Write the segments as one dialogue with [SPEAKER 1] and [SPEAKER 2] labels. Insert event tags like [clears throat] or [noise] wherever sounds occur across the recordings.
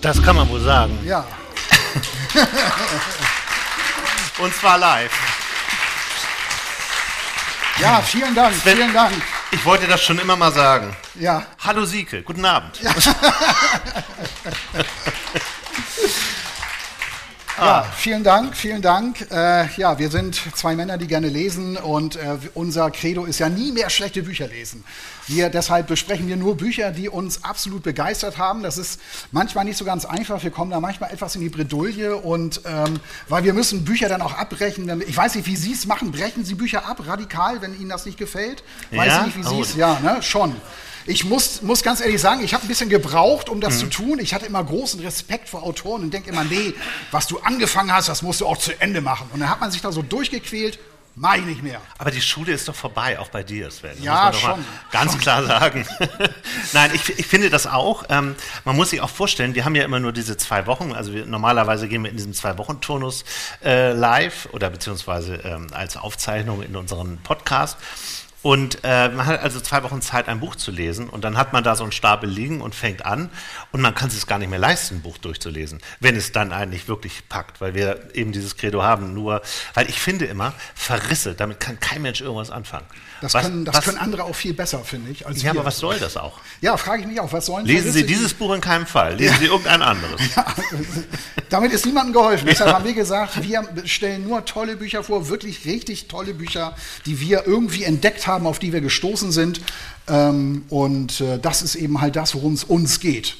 [SPEAKER 1] Das kann man wohl sagen.
[SPEAKER 2] Ja. [laughs]
[SPEAKER 1] Und zwar live.
[SPEAKER 2] Ja, vielen Dank,
[SPEAKER 1] Sven-
[SPEAKER 2] vielen Dank.
[SPEAKER 1] Ich wollte das schon immer mal sagen.
[SPEAKER 2] Ja.
[SPEAKER 1] Hallo Sieke, guten Abend.
[SPEAKER 2] Ja, [laughs] vielen Dank, vielen Dank. Äh, ja, wir sind zwei Männer, die gerne lesen und äh, unser Credo ist ja nie mehr schlechte Bücher lesen. Wir, deshalb besprechen wir nur Bücher, die uns absolut begeistert haben. Das ist manchmal nicht so ganz einfach. Wir kommen da manchmal etwas in die Bredouille und ähm, weil wir müssen Bücher dann auch abbrechen. Ich weiß nicht, wie Sie es machen. Brechen Sie Bücher ab, radikal, wenn Ihnen das nicht gefällt? Weiß
[SPEAKER 1] Ja?
[SPEAKER 2] nicht, wie Sie
[SPEAKER 1] Oh.
[SPEAKER 2] es, ja, ne, schon. Ich muss, muss ganz ehrlich sagen, ich habe ein bisschen gebraucht, um das
[SPEAKER 1] Mhm.
[SPEAKER 2] zu tun. Ich hatte immer großen Respekt vor Autoren und denke immer, nee, was du angefangen hast, das musst du auch zu Ende machen. Und dann hat man sich da so durchgequält, mach ich nicht mehr.
[SPEAKER 1] Aber die Schule ist doch vorbei, auch bei dir, Sven. Das
[SPEAKER 2] Ja,
[SPEAKER 1] muss man doch
[SPEAKER 2] schon,
[SPEAKER 1] Mal ganz
[SPEAKER 2] schon.
[SPEAKER 1] klar sagen. [laughs] Nein, ich, ich finde das auch. Ähm, man muss sich auch vorstellen, wir haben ja immer nur diese zwei Wochen. Also wir, normalerweise gehen wir in diesem Zwei-Wochen-Turnus äh, live oder beziehungsweise ähm, als Aufzeichnung in unseren Podcast. Und äh, man hat also zwei Wochen Zeit, ein Buch zu lesen und dann hat man da so einen Stapel liegen und fängt an und man kann es sich gar nicht mehr leisten, ein Buch durchzulesen, wenn es dann eigentlich wirklich packt, weil wir eben dieses Credo haben. Nur, weil ich finde immer, Verrisse, damit kann kein Mensch irgendwas anfangen.
[SPEAKER 2] Das,
[SPEAKER 1] Was-
[SPEAKER 2] können, das
[SPEAKER 1] was-
[SPEAKER 2] können andere auch viel besser, finde ich.
[SPEAKER 1] Ja,
[SPEAKER 2] wir.
[SPEAKER 1] aber was soll das auch?
[SPEAKER 2] Ja, frage ich mich auch, was sollen
[SPEAKER 1] Lesen Sie
[SPEAKER 2] Verrisse-
[SPEAKER 1] dieses Buch in keinem Fall, lesen Sie irgendein anderes. [laughs]
[SPEAKER 2] Damit ist niemandem geholfen. Deshalb haben wir gesagt, wir stellen nur tolle Bücher vor, wirklich richtig tolle Bücher, die wir irgendwie entdeckt haben, auf die wir gestoßen sind. Ähm, und äh, das ist eben halt das, worum es uns geht.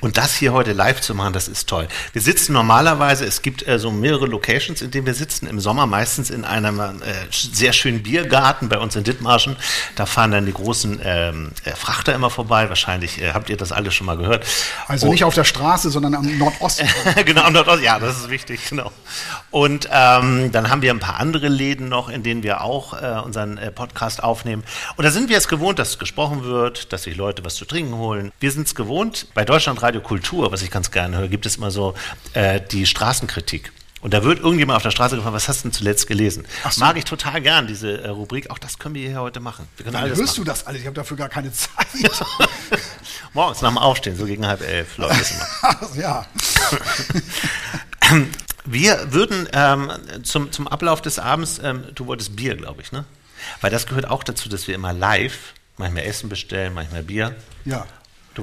[SPEAKER 1] Und das hier heute live zu machen, das ist toll. Wir sitzen normalerweise, es gibt äh, so mehrere Locations, in denen wir sitzen. Im Sommer meistens in einem äh, sehr schönen Biergarten bei uns in Dithmarschen. Da fahren dann die großen ähm, äh, Frachter immer vorbei. Wahrscheinlich äh, habt ihr das alle schon mal gehört.
[SPEAKER 2] Also
[SPEAKER 1] Oh.
[SPEAKER 2] nicht auf der Straße, sondern am Nordosten. [laughs]
[SPEAKER 1] genau, am Nordost- ja, das ist wichtig, genau. Und ähm, dann haben wir ein paar andere Läden noch, in denen wir auch äh, unseren Podcast aufnehmen. Und da sind wir es gewohnt, dass gesprochen wird, dass sich Leute was zu trinken holen. Wir sind es gewohnt. Bei Deutschlandradio Kultur, was ich ganz gerne höre, gibt es immer so äh, die Straßenkritik. Und da wird irgendjemand auf der Straße gefragt, was hast du denn zuletzt gelesen?
[SPEAKER 2] So.
[SPEAKER 1] Mag ich total gern, diese äh, Rubrik. Auch das können wir hier heute machen. Wir können
[SPEAKER 2] Dann hörst
[SPEAKER 1] machen.
[SPEAKER 2] du das alles? Ich habe dafür gar keine Zeit. [laughs]
[SPEAKER 1] Morgens nach dem Aufstehen, so gegen halb elf läuft das immer. [laughs]
[SPEAKER 2] ja.
[SPEAKER 1] Wir würden ähm, zum, zum Ablauf des Abends, ähm, du wolltest Bier, glaube ich, ne? Weil das gehört auch dazu, dass wir immer live manchmal Essen bestellen, manchmal Bier.
[SPEAKER 2] ja.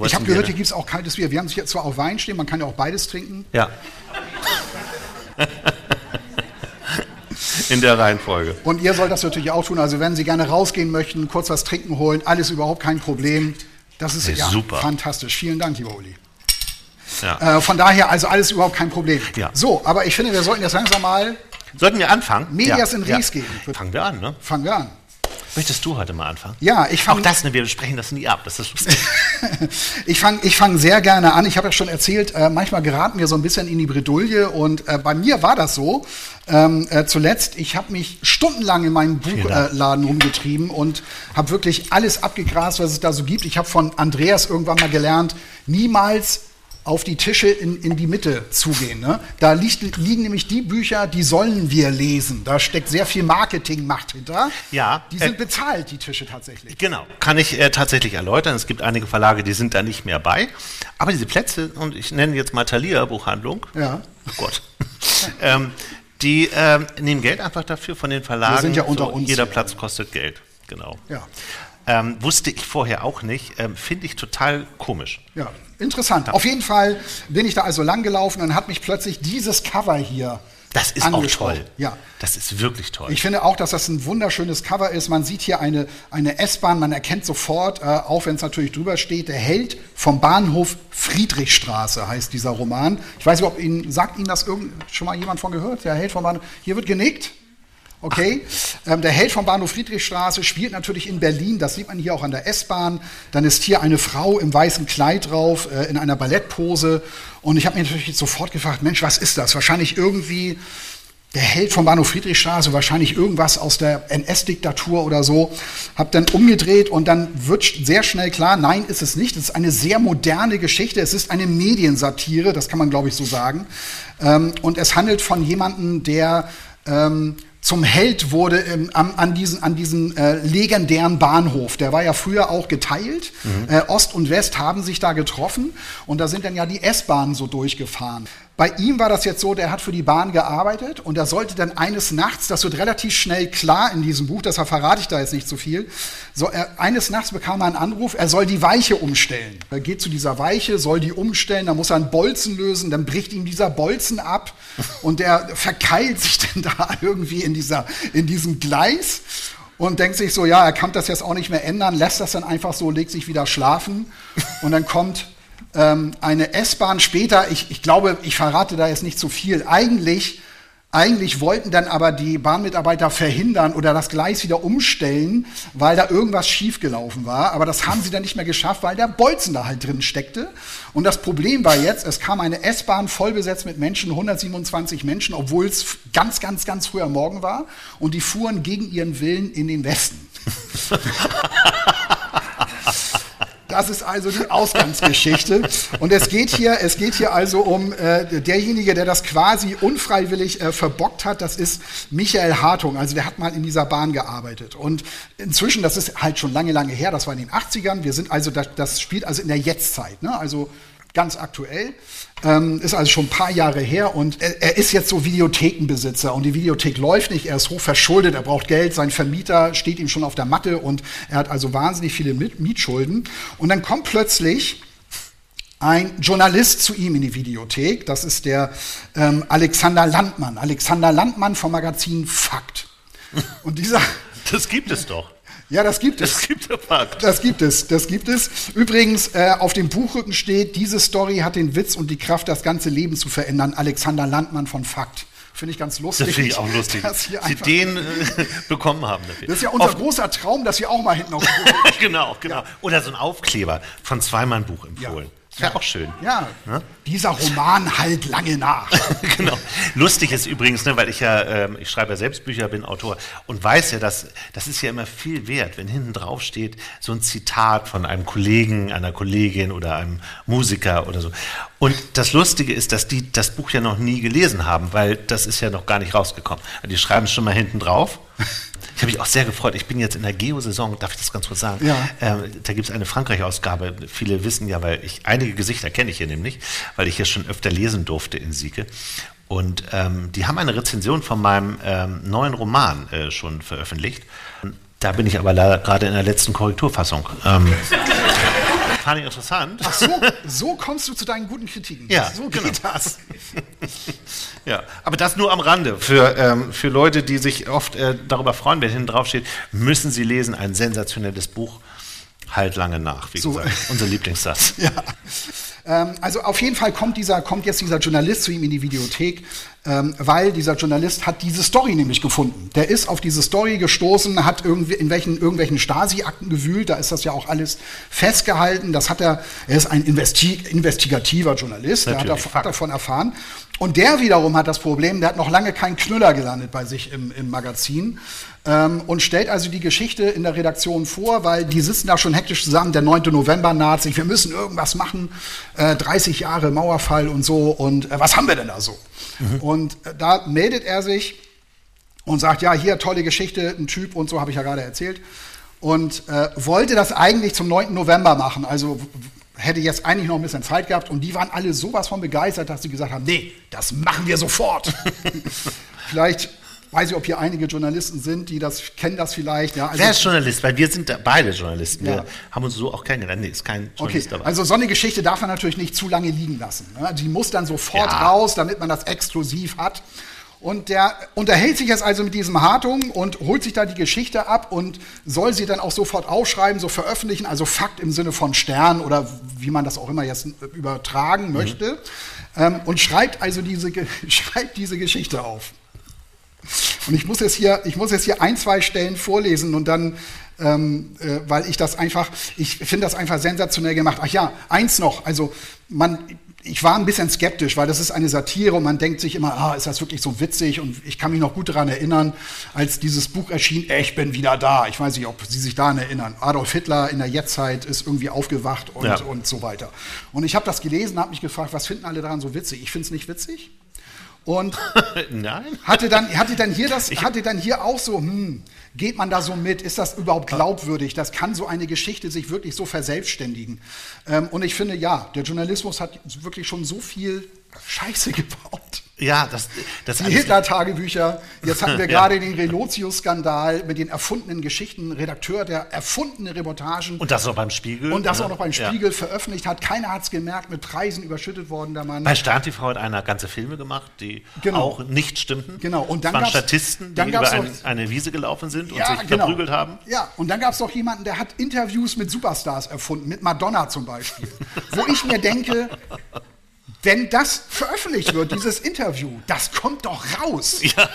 [SPEAKER 2] Ich habe gehört,
[SPEAKER 1] ne?
[SPEAKER 2] hier gibt es auch kaltes Bier. Wir haben hier zwar auch Wein stehen, man kann ja auch beides trinken.
[SPEAKER 1] Ja. [laughs] In der Reihenfolge.
[SPEAKER 2] Und ihr sollt das natürlich auch tun. Also wenn Sie gerne rausgehen möchten, kurz was trinken holen, alles überhaupt kein Problem. Das ist
[SPEAKER 1] Ja,
[SPEAKER 2] ja,
[SPEAKER 1] super.
[SPEAKER 2] fantastisch. Vielen Dank, lieber Uli.
[SPEAKER 1] Ja.
[SPEAKER 2] Äh, von daher, also alles überhaupt kein Problem.
[SPEAKER 1] Ja.
[SPEAKER 2] So, aber ich finde, wir sollten jetzt langsam mal,
[SPEAKER 1] Sollten wir anfangen?
[SPEAKER 2] Medias in res gehen.
[SPEAKER 1] Fangen wir an, ne?
[SPEAKER 2] fangen wir an.
[SPEAKER 1] Möchtest du heute mal anfangen?
[SPEAKER 2] Ja, ich
[SPEAKER 1] Auch
[SPEAKER 2] fange
[SPEAKER 1] das, ne, wir besprechen das nie ab. Das ist lustig. [laughs]
[SPEAKER 2] ich fang, ich fang sehr gerne an. Ich habe ja schon erzählt, äh, manchmal geraten wir so ein bisschen in die Bredouille und äh, bei mir war das so. Ähm, äh, zuletzt, ich habe mich stundenlang in meinem. Buchladen rumgetrieben und habe wirklich alles abgegrast, was es da so gibt. Ich habe von Andreas irgendwann mal gelernt, niemals auf die Tische in, in die Mitte zugehen. Ne? Da liegt, liegen nämlich die Bücher, die sollen wir lesen. Da steckt sehr viel Marketingmacht hinter.
[SPEAKER 1] Ja,
[SPEAKER 2] Die
[SPEAKER 1] äh,
[SPEAKER 2] sind bezahlt, die Tische tatsächlich.
[SPEAKER 1] Genau, kann ich äh, tatsächlich erläutern. Es gibt einige Verlage, die sind da nicht mehr bei. Aber diese Plätze, und ich nenne jetzt mal Thalia Buchhandlung,
[SPEAKER 2] Ja.
[SPEAKER 1] oh Gott, [laughs] ähm, die ähm, nehmen Geld einfach dafür von den Verlagen.
[SPEAKER 2] sind ja unter uns
[SPEAKER 1] Jeder. Platz kostet Geld, genau.
[SPEAKER 2] Ja.
[SPEAKER 1] Ähm, wusste ich vorher auch nicht, ähm, finde ich total komisch.
[SPEAKER 2] Ja, interessant. Auf jeden Fall bin ich da also lang gelaufen und hat mich plötzlich dieses Cover hier
[SPEAKER 1] Das ist auch toll.
[SPEAKER 2] Ja.
[SPEAKER 1] Das ist wirklich toll.
[SPEAKER 2] Ich finde auch, dass das ein wunderschönes Cover ist. Man sieht hier eine, eine S-Bahn, man erkennt sofort, äh, auch wenn es natürlich drüber steht, der Held vom Bahnhof Friedrichstraße heißt dieser Roman. Ich weiß nicht, ob Ihnen, sagt Ihnen das irgend, schon mal jemand von gehört? Der Held vom Bahnhof. Hier wird genickt. Okay, ähm, der Held vom Bahnhof Friedrichstraße spielt natürlich in Berlin, das sieht man hier auch an der S-Bahn. Dann ist hier eine Frau im weißen Kleid drauf, äh, in einer Ballettpose. Und ich habe mir natürlich sofort gefragt, Mensch, was ist das? Wahrscheinlich irgendwie der Held vom Bahnhof Friedrichstraße, wahrscheinlich irgendwas aus der NS-Diktatur oder so. Hab dann umgedreht und dann wird sehr schnell klar, nein, ist es nicht. Es ist eine sehr moderne Geschichte. Es ist eine Mediensatire, das kann man, glaube ich, so sagen. Ähm, und es handelt von jemandem, der ähm, zum Held wurde ähm, an, an diesen, an diesen äh, legendären Bahnhof. Der war ja früher auch geteilt. Mhm. Äh, Ost und West haben sich da getroffen und da sind dann ja die S-Bahnen so durchgefahren. Bei ihm war das jetzt so, der hat für die Bahn gearbeitet und er sollte dann eines Nachts, das wird relativ schnell klar in diesem Buch, deshalb verrate ich da jetzt nicht zu so viel, so, er, eines Nachts bekam er einen Anruf, er soll die Weiche umstellen. Er geht zu dieser Weiche, soll die umstellen, dann muss er einen Bolzen lösen, dann bricht ihm dieser Bolzen ab [laughs] und der verkeilt sich dann da irgendwie in, dieser, in diesem Gleis und denkt sich so, ja, er kann das jetzt auch nicht mehr ändern, lässt das dann einfach so, legt sich wieder schlafen und dann kommt ähm, eine S-Bahn später, ich, ich glaube, ich verrate da jetzt nicht zu viel, eigentlich eigentlich wollten dann aber die Bahnmitarbeiter verhindern oder das Gleis wieder umstellen, weil da irgendwas schiefgelaufen war. Aber das haben sie dann nicht mehr geschafft, weil der Bolzen da halt drin steckte. Und das Problem war jetzt, es kam eine S-Bahn voll besetzt mit Menschen, 127 Menschen, obwohl es ganz, ganz, ganz früh am Morgen war. Und die fuhren gegen ihren Willen in den Westen. [laughs] Das ist also die Ausgangsgeschichte. Und es geht hier, es geht hier also um äh, derjenige, der das quasi unfreiwillig äh, verbockt hat. Das ist Michael Hartung. Also der hat mal in dieser Bahn gearbeitet. Und inzwischen, das ist halt schon lange, lange her. Das war in den 80ern. Wir sind also, das, das spielt also in der Jetztzeit. Ne? Also ganz aktuell. Ähm, ist also schon ein paar Jahre her und er, er, ist jetzt so Videothekenbesitzer und die Videothek läuft nicht, er ist hoch verschuldet, er braucht Geld, sein Vermieter steht ihm schon auf der Matte und er hat also wahnsinnig viele Mietschulden. Und dann kommt plötzlich ein Journalist zu ihm in die Videothek, das ist der ähm, Alexander Landmann. Alexander Landmann vom Magazin Fakt.
[SPEAKER 1] Und dieser. Das gibt es doch.
[SPEAKER 2] Ja, das gibt es.
[SPEAKER 1] Das gibt, es.
[SPEAKER 2] das gibt es. Das gibt es. Übrigens, äh, auf dem Buchrücken steht, diese Story hat den Witz und die Kraft, das ganze Leben zu verändern. Alexander Landmann von Fakt. Finde ich ganz lustig.
[SPEAKER 1] Das finde ich auch lustig. Dass Sie den äh, [laughs] bekommen haben
[SPEAKER 2] dafür. Das ist ja unser auf großer Traum, dass wir auch mal hinten auf [laughs]
[SPEAKER 1] Genau, genau. Ja. Oder so ein Aufkleber von Zweimann Buch empfohlen. Ja. Wäre auch schön.
[SPEAKER 2] Ja. Ne? Dieser Roman halt lange nach. [laughs]
[SPEAKER 1] genau. Lustig ist übrigens, ne, weil ich ja, ähm, ich schreibe ja selbst Bücher, bin Autor und weiß ja, dass das ist ja immer viel wert, wenn hinten drauf steht so ein Zitat von einem Kollegen, einer Kollegin oder einem Musiker oder so. Und das Lustige ist, dass die das Buch ja noch nie gelesen haben, weil das ist ja noch gar nicht rausgekommen. Die schreiben es schon mal hinten drauf. Ich habe mich auch sehr gefreut. Ich bin jetzt in der Geo-Saison, darf ich das ganz kurz sagen? Ja. Ähm, da gibt es eine Frankreich-Ausgabe. Viele wissen ja, weil ich einige Gesichter kenne ich hier nämlich, weil ich hier schon öfter lesen durfte in Sieke. Und ähm, die haben eine Rezension von meinem ähm, neuen Roman äh, schon veröffentlicht. Da bin ich aber leider gerade in der letzten Korrekturfassung. Ähm, [laughs] fand ich interessant.
[SPEAKER 2] Ach so, so kommst du zu deinen guten Kritiken.
[SPEAKER 1] Ja,
[SPEAKER 2] so
[SPEAKER 1] geht genau. das. ja, aber das nur am Rande. Für, ähm, für Leute, die sich oft äh, darüber freuen, wenn hinten drauf steht, müssen sie lesen. Ein sensationelles Buch. Halt lange nach, wie so. gesagt. Unser Lieblingssatz. [laughs]
[SPEAKER 2] ja. Ähm, also auf jeden Fall kommt, dieser, kommt jetzt dieser Journalist zu ihm in die Videothek, ähm, weil dieser Journalist hat diese Story nämlich gefunden. Der ist auf diese Story gestoßen, hat irgendwie in welchen, irgendwelchen Stasi-Akten gewühlt, da ist das ja auch alles festgehalten. Das hat er, er ist ein Investi investigativer Journalist, der hat, hat davon erfahren. Und der wiederum hat das Problem, der hat noch lange keinen Knüller gelandet bei sich im, im Magazin ähm, und stellt also die Geschichte in der Redaktion vor, weil die sitzen da schon hektisch zusammen, der 9. November naht sich, wir müssen irgendwas machen, äh, 30 Jahre Mauerfall und so und äh, was haben wir denn da so? Mhm. Und da meldet er sich und sagt, ja, hier tolle Geschichte, ein Typ und so habe ich ja gerade erzählt und äh, wollte das eigentlich zum 9. November machen, also hätte jetzt eigentlich noch ein bisschen Zeit gehabt und die waren alle sowas von begeistert, dass sie gesagt haben, nee, das machen wir sofort. [laughs] Vielleicht weiß ich, ob hier einige Journalisten sind, die das kennen das vielleicht. Ja,
[SPEAKER 1] also Wer ist Journalist? Weil wir sind beide Journalisten. Ja. Wir haben uns so auch kennengelernt. Nee, ist kein Journalist
[SPEAKER 2] okay. dabei. Also so eine Geschichte darf man natürlich nicht zu lange liegen lassen. Ne? Die muss dann sofort ja. raus, damit man das exklusiv hat. Und der unterhält sich jetzt also mit diesem Hartung und holt sich da die Geschichte ab und soll sie dann auch sofort aufschreiben, so veröffentlichen, also Fakt im Sinne von Stern oder wie man das auch immer jetzt übertragen mhm. möchte. Mhm. Ähm, und schreibt also diese, [laughs] schreibt diese Geschichte auf. Und ich muss jetzt hier, ich muss jetzt hier ein, zwei Stellen vorlesen und dann, ähm, äh, weil ich das einfach, ich finde das einfach sensationell gemacht. Ach ja, eins noch, also man, ich war ein bisschen skeptisch, weil das ist eine Satire und man denkt sich immer, ah, ist das wirklich so witzig? Und ich kann mich noch gut daran erinnern, als dieses Buch erschien, ich bin wieder da. Ich weiß nicht, ob Sie sich daran erinnern. Adolf Hitler in der Jetztzeit ist irgendwie aufgewacht und, ja. und so weiter. Und ich habe das gelesen, habe mich gefragt, was finden alle daran so witzig? Ich finde es nicht witzig. Und [laughs] Nein. hatte dann, hatte dann hier das, hatte dann hier auch so, hm, geht man da so mit? Ist das überhaupt glaubwürdig? Das kann so eine Geschichte sich wirklich so verselbstständigen. Ähm, und ich finde, ja, der Journalismus hat wirklich schon so viel Scheiße gebaut.
[SPEAKER 1] Ja, das,
[SPEAKER 2] das Die Hitler-Tagebücher. Jetzt hatten wir [laughs] gerade ja. den Relotius-Skandal mit den erfundenen Geschichten. Redakteur, der erfundene Reportagen.
[SPEAKER 1] Und das auch beim Spiegel.
[SPEAKER 2] Und das ne? auch noch beim Spiegel ja. veröffentlicht hat. Keiner hat es gemerkt, mit Preisen überschüttet worden, der Mann.
[SPEAKER 1] Bei Stern TV hat einer ganze Filme gemacht, die genau. auch nicht stimmten.
[SPEAKER 2] Genau. Und dann
[SPEAKER 1] waren Statisten, die über ein, eine Wiese gelaufen sind und ja, sich genau. verprügelt haben.
[SPEAKER 2] Ja, und dann gab es noch jemanden, der hat Interviews mit Superstars erfunden, mit Madonna zum Beispiel. wo ich mir denke, wenn das veröffentlicht wird, dieses Interview, das kommt doch raus. Ja.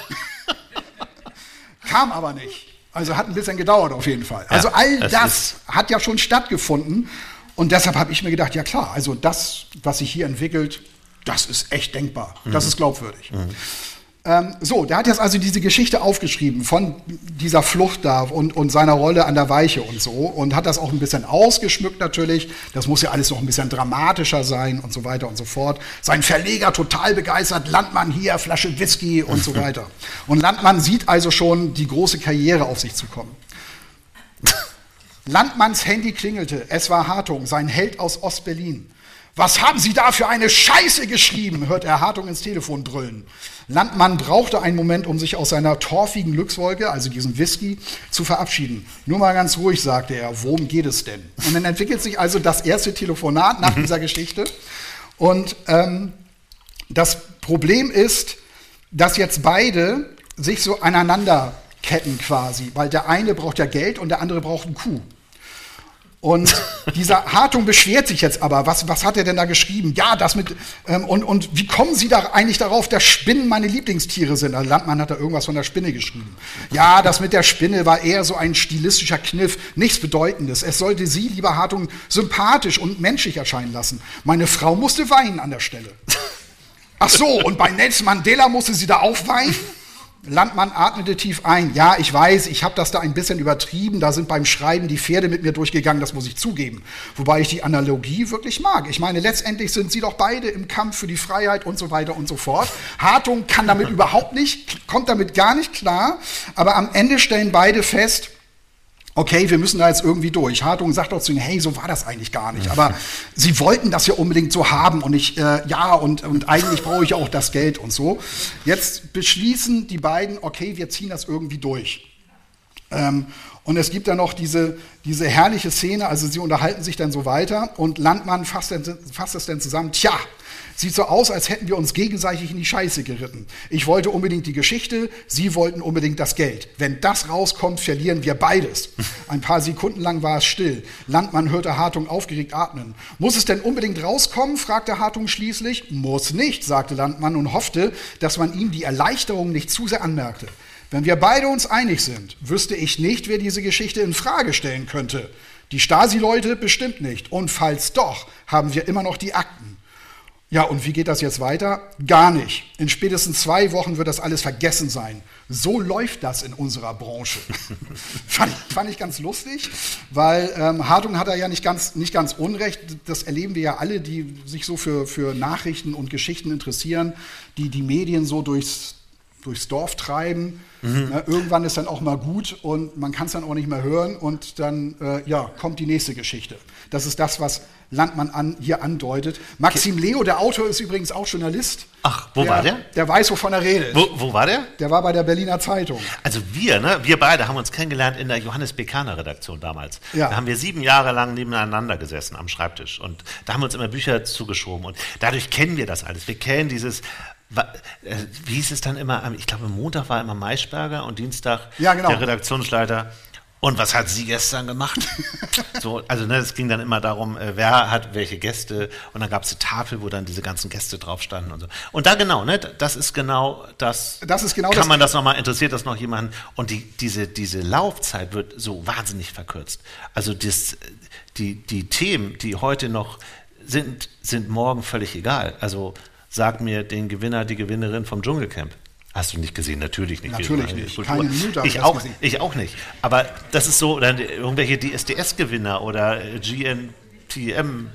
[SPEAKER 2] [laughs] Kam aber nicht. Also hat ein bisschen gedauert auf jeden Fall. Also all das, das hat ja schon stattgefunden. Und deshalb habe ich mir gedacht, ja klar, also das, was sich hier entwickelt, das ist echt denkbar. Mhm. Das ist glaubwürdig. Mhm. Ähm, so, der hat jetzt also diese Geschichte aufgeschrieben von dieser Flucht da und, und seiner Rolle an der Weiche und so und hat das auch ein bisschen ausgeschmückt natürlich. Das muss ja alles noch ein bisschen dramatischer sein und so weiter und so fort. Sein Verleger total begeistert, Landmann hier, Flasche Whisky und so [laughs] weiter. Und Landmann sieht also schon die große Karriere auf sich zu kommen. [laughs] Landmanns Handy klingelte. Es war Hartung, sein Held aus Ostberlin. Was haben Sie da für eine Scheiße geschrieben? hört er Hartung ins Telefon brüllen. Landmann brauchte einen Moment, um sich aus seiner torfigen Glückswolke, also diesem Whisky, zu verabschieden. Nur mal ganz ruhig, sagte er, worum geht es denn? Und dann entwickelt sich also das erste Telefonat nach dieser Geschichte. Und ähm, das Problem ist, dass jetzt beide sich so aneinander ketten quasi, weil der eine braucht ja Geld und der andere braucht einen Kuh. Und dieser Hartung beschwert sich jetzt aber, was, was hat er denn da geschrieben? Ja, das mit, ähm, und, und wie kommen Sie da eigentlich darauf, dass Spinnen meine Lieblingstiere sind? Der Landmann hat da irgendwas von der Spinne geschrieben. Ja, das mit der Spinne war eher so ein stilistischer Kniff, nichts Bedeutendes. Es sollte Sie, lieber Hartung, sympathisch und menschlich erscheinen lassen. Meine Frau musste weinen an der Stelle. Ach so, und bei Nelson Mandela musste sie da auch weinen? Landmann atmete tief ein. Ja, ich weiß, ich habe das da ein bisschen übertrieben. Da sind beim Schreiben die Pferde mit mir durchgegangen, das muss ich zugeben. Wobei ich die Analogie wirklich mag. Ich meine, letztendlich sind sie doch beide im Kampf für die Freiheit und so weiter und so fort. Hartung kann damit [laughs] überhaupt nicht, kommt damit gar nicht klar. Aber am Ende stellen beide fest, okay, wir müssen da jetzt irgendwie durch. Hartung sagt doch zu ihnen, hey, so war das eigentlich gar nicht. Aber [laughs] sie wollten das ja unbedingt so haben und ich, äh, ja, und, und eigentlich brauche ich auch das Geld und so. Jetzt beschließen die beiden, okay, wir ziehen das irgendwie durch. Ähm, und es gibt dann noch diese, diese herrliche Szene, also sie unterhalten sich dann so weiter und Landmann fasst, fasst es dann zusammen, tja, Sieht so aus, als hätten wir uns gegenseitig in die Scheiße geritten. Ich wollte unbedingt die Geschichte, Sie wollten unbedingt das Geld. Wenn das rauskommt, verlieren wir beides. Ein paar Sekunden lang war es still. Landmann hörte Hartung aufgeregt atmen. Muss es denn unbedingt rauskommen? fragte Hartung schließlich. Muss nicht, sagte Landmann und hoffte, dass man ihm die Erleichterung nicht zu sehr anmerkte. Wenn wir beide uns einig sind, wüsste ich nicht, wer diese Geschichte in Frage stellen könnte. Die Stasi-Leute bestimmt nicht. Und falls doch, haben wir immer noch die Akten. Ja, und wie geht das jetzt weiter? Gar nicht. In spätestens zwei Wochen wird das alles vergessen sein. So läuft das in unserer Branche. [laughs] fand, ich, fand, ich, ganz lustig, weil ähm, Hartung hat da ja nicht ganz, nicht ganz unrecht. Das erleben wir ja alle, die sich so für, für Nachrichten und Geschichten interessieren, die die Medien so durchs, durchs Dorf treiben. Mhm. Na, irgendwann ist dann auch mal gut und man kann es dann auch nicht mehr hören und dann äh, ja, kommt die nächste Geschichte. Das ist das, was Landmann an, hier andeutet. Maxim Leo, der Autor, ist übrigens auch Journalist.
[SPEAKER 1] Ach, wo der, war der?
[SPEAKER 2] Der weiß, wovon er redet.
[SPEAKER 1] Wo, wo, war der?
[SPEAKER 2] Der war bei der Berliner Zeitung.
[SPEAKER 1] Also wir, ne, wir beide haben uns kennengelernt in der Johannes Bekaner Redaktion damals. Ja. Da haben wir sieben Jahre lang nebeneinander gesessen am Schreibtisch und da haben wir uns immer Bücher zugeschoben und dadurch kennen wir das alles. Wir kennen dieses äh, wie hieß es dann immer? Ich glaube, Montag war immer Maischberger und Dienstag ja, genau. der Redaktionsleiter Und was hat sie gestern gemacht? [laughs] so, also ne, es ging dann immer darum, äh, wer hat welche Gäste und dann gab es eine Tafel, wo dann diese ganzen Gäste drauf standen und so. Und da genau, ne, das ist genau das.
[SPEAKER 2] Das ist genau
[SPEAKER 1] Kann
[SPEAKER 2] das-
[SPEAKER 1] man das nochmal, interessiert das noch jemanden? Und die, diese, diese Laufzeit wird so wahnsinnig verkürzt. Also das, die, die Themen, die heute noch sind, sind morgen völlig egal. Also sag mir den Gewinner, die Gewinnerin vom Dschungelcamp. Hast du nicht gesehen? Natürlich nicht.
[SPEAKER 2] Natürlich
[SPEAKER 1] Wir-
[SPEAKER 2] nicht.
[SPEAKER 1] Kultur.
[SPEAKER 2] Keine Minute ich
[SPEAKER 1] auch,
[SPEAKER 2] gesehen.
[SPEAKER 1] ich auch nicht. Aber das ist so, dann irgendwelche DSDS-Gewinner oder äh, GNTM.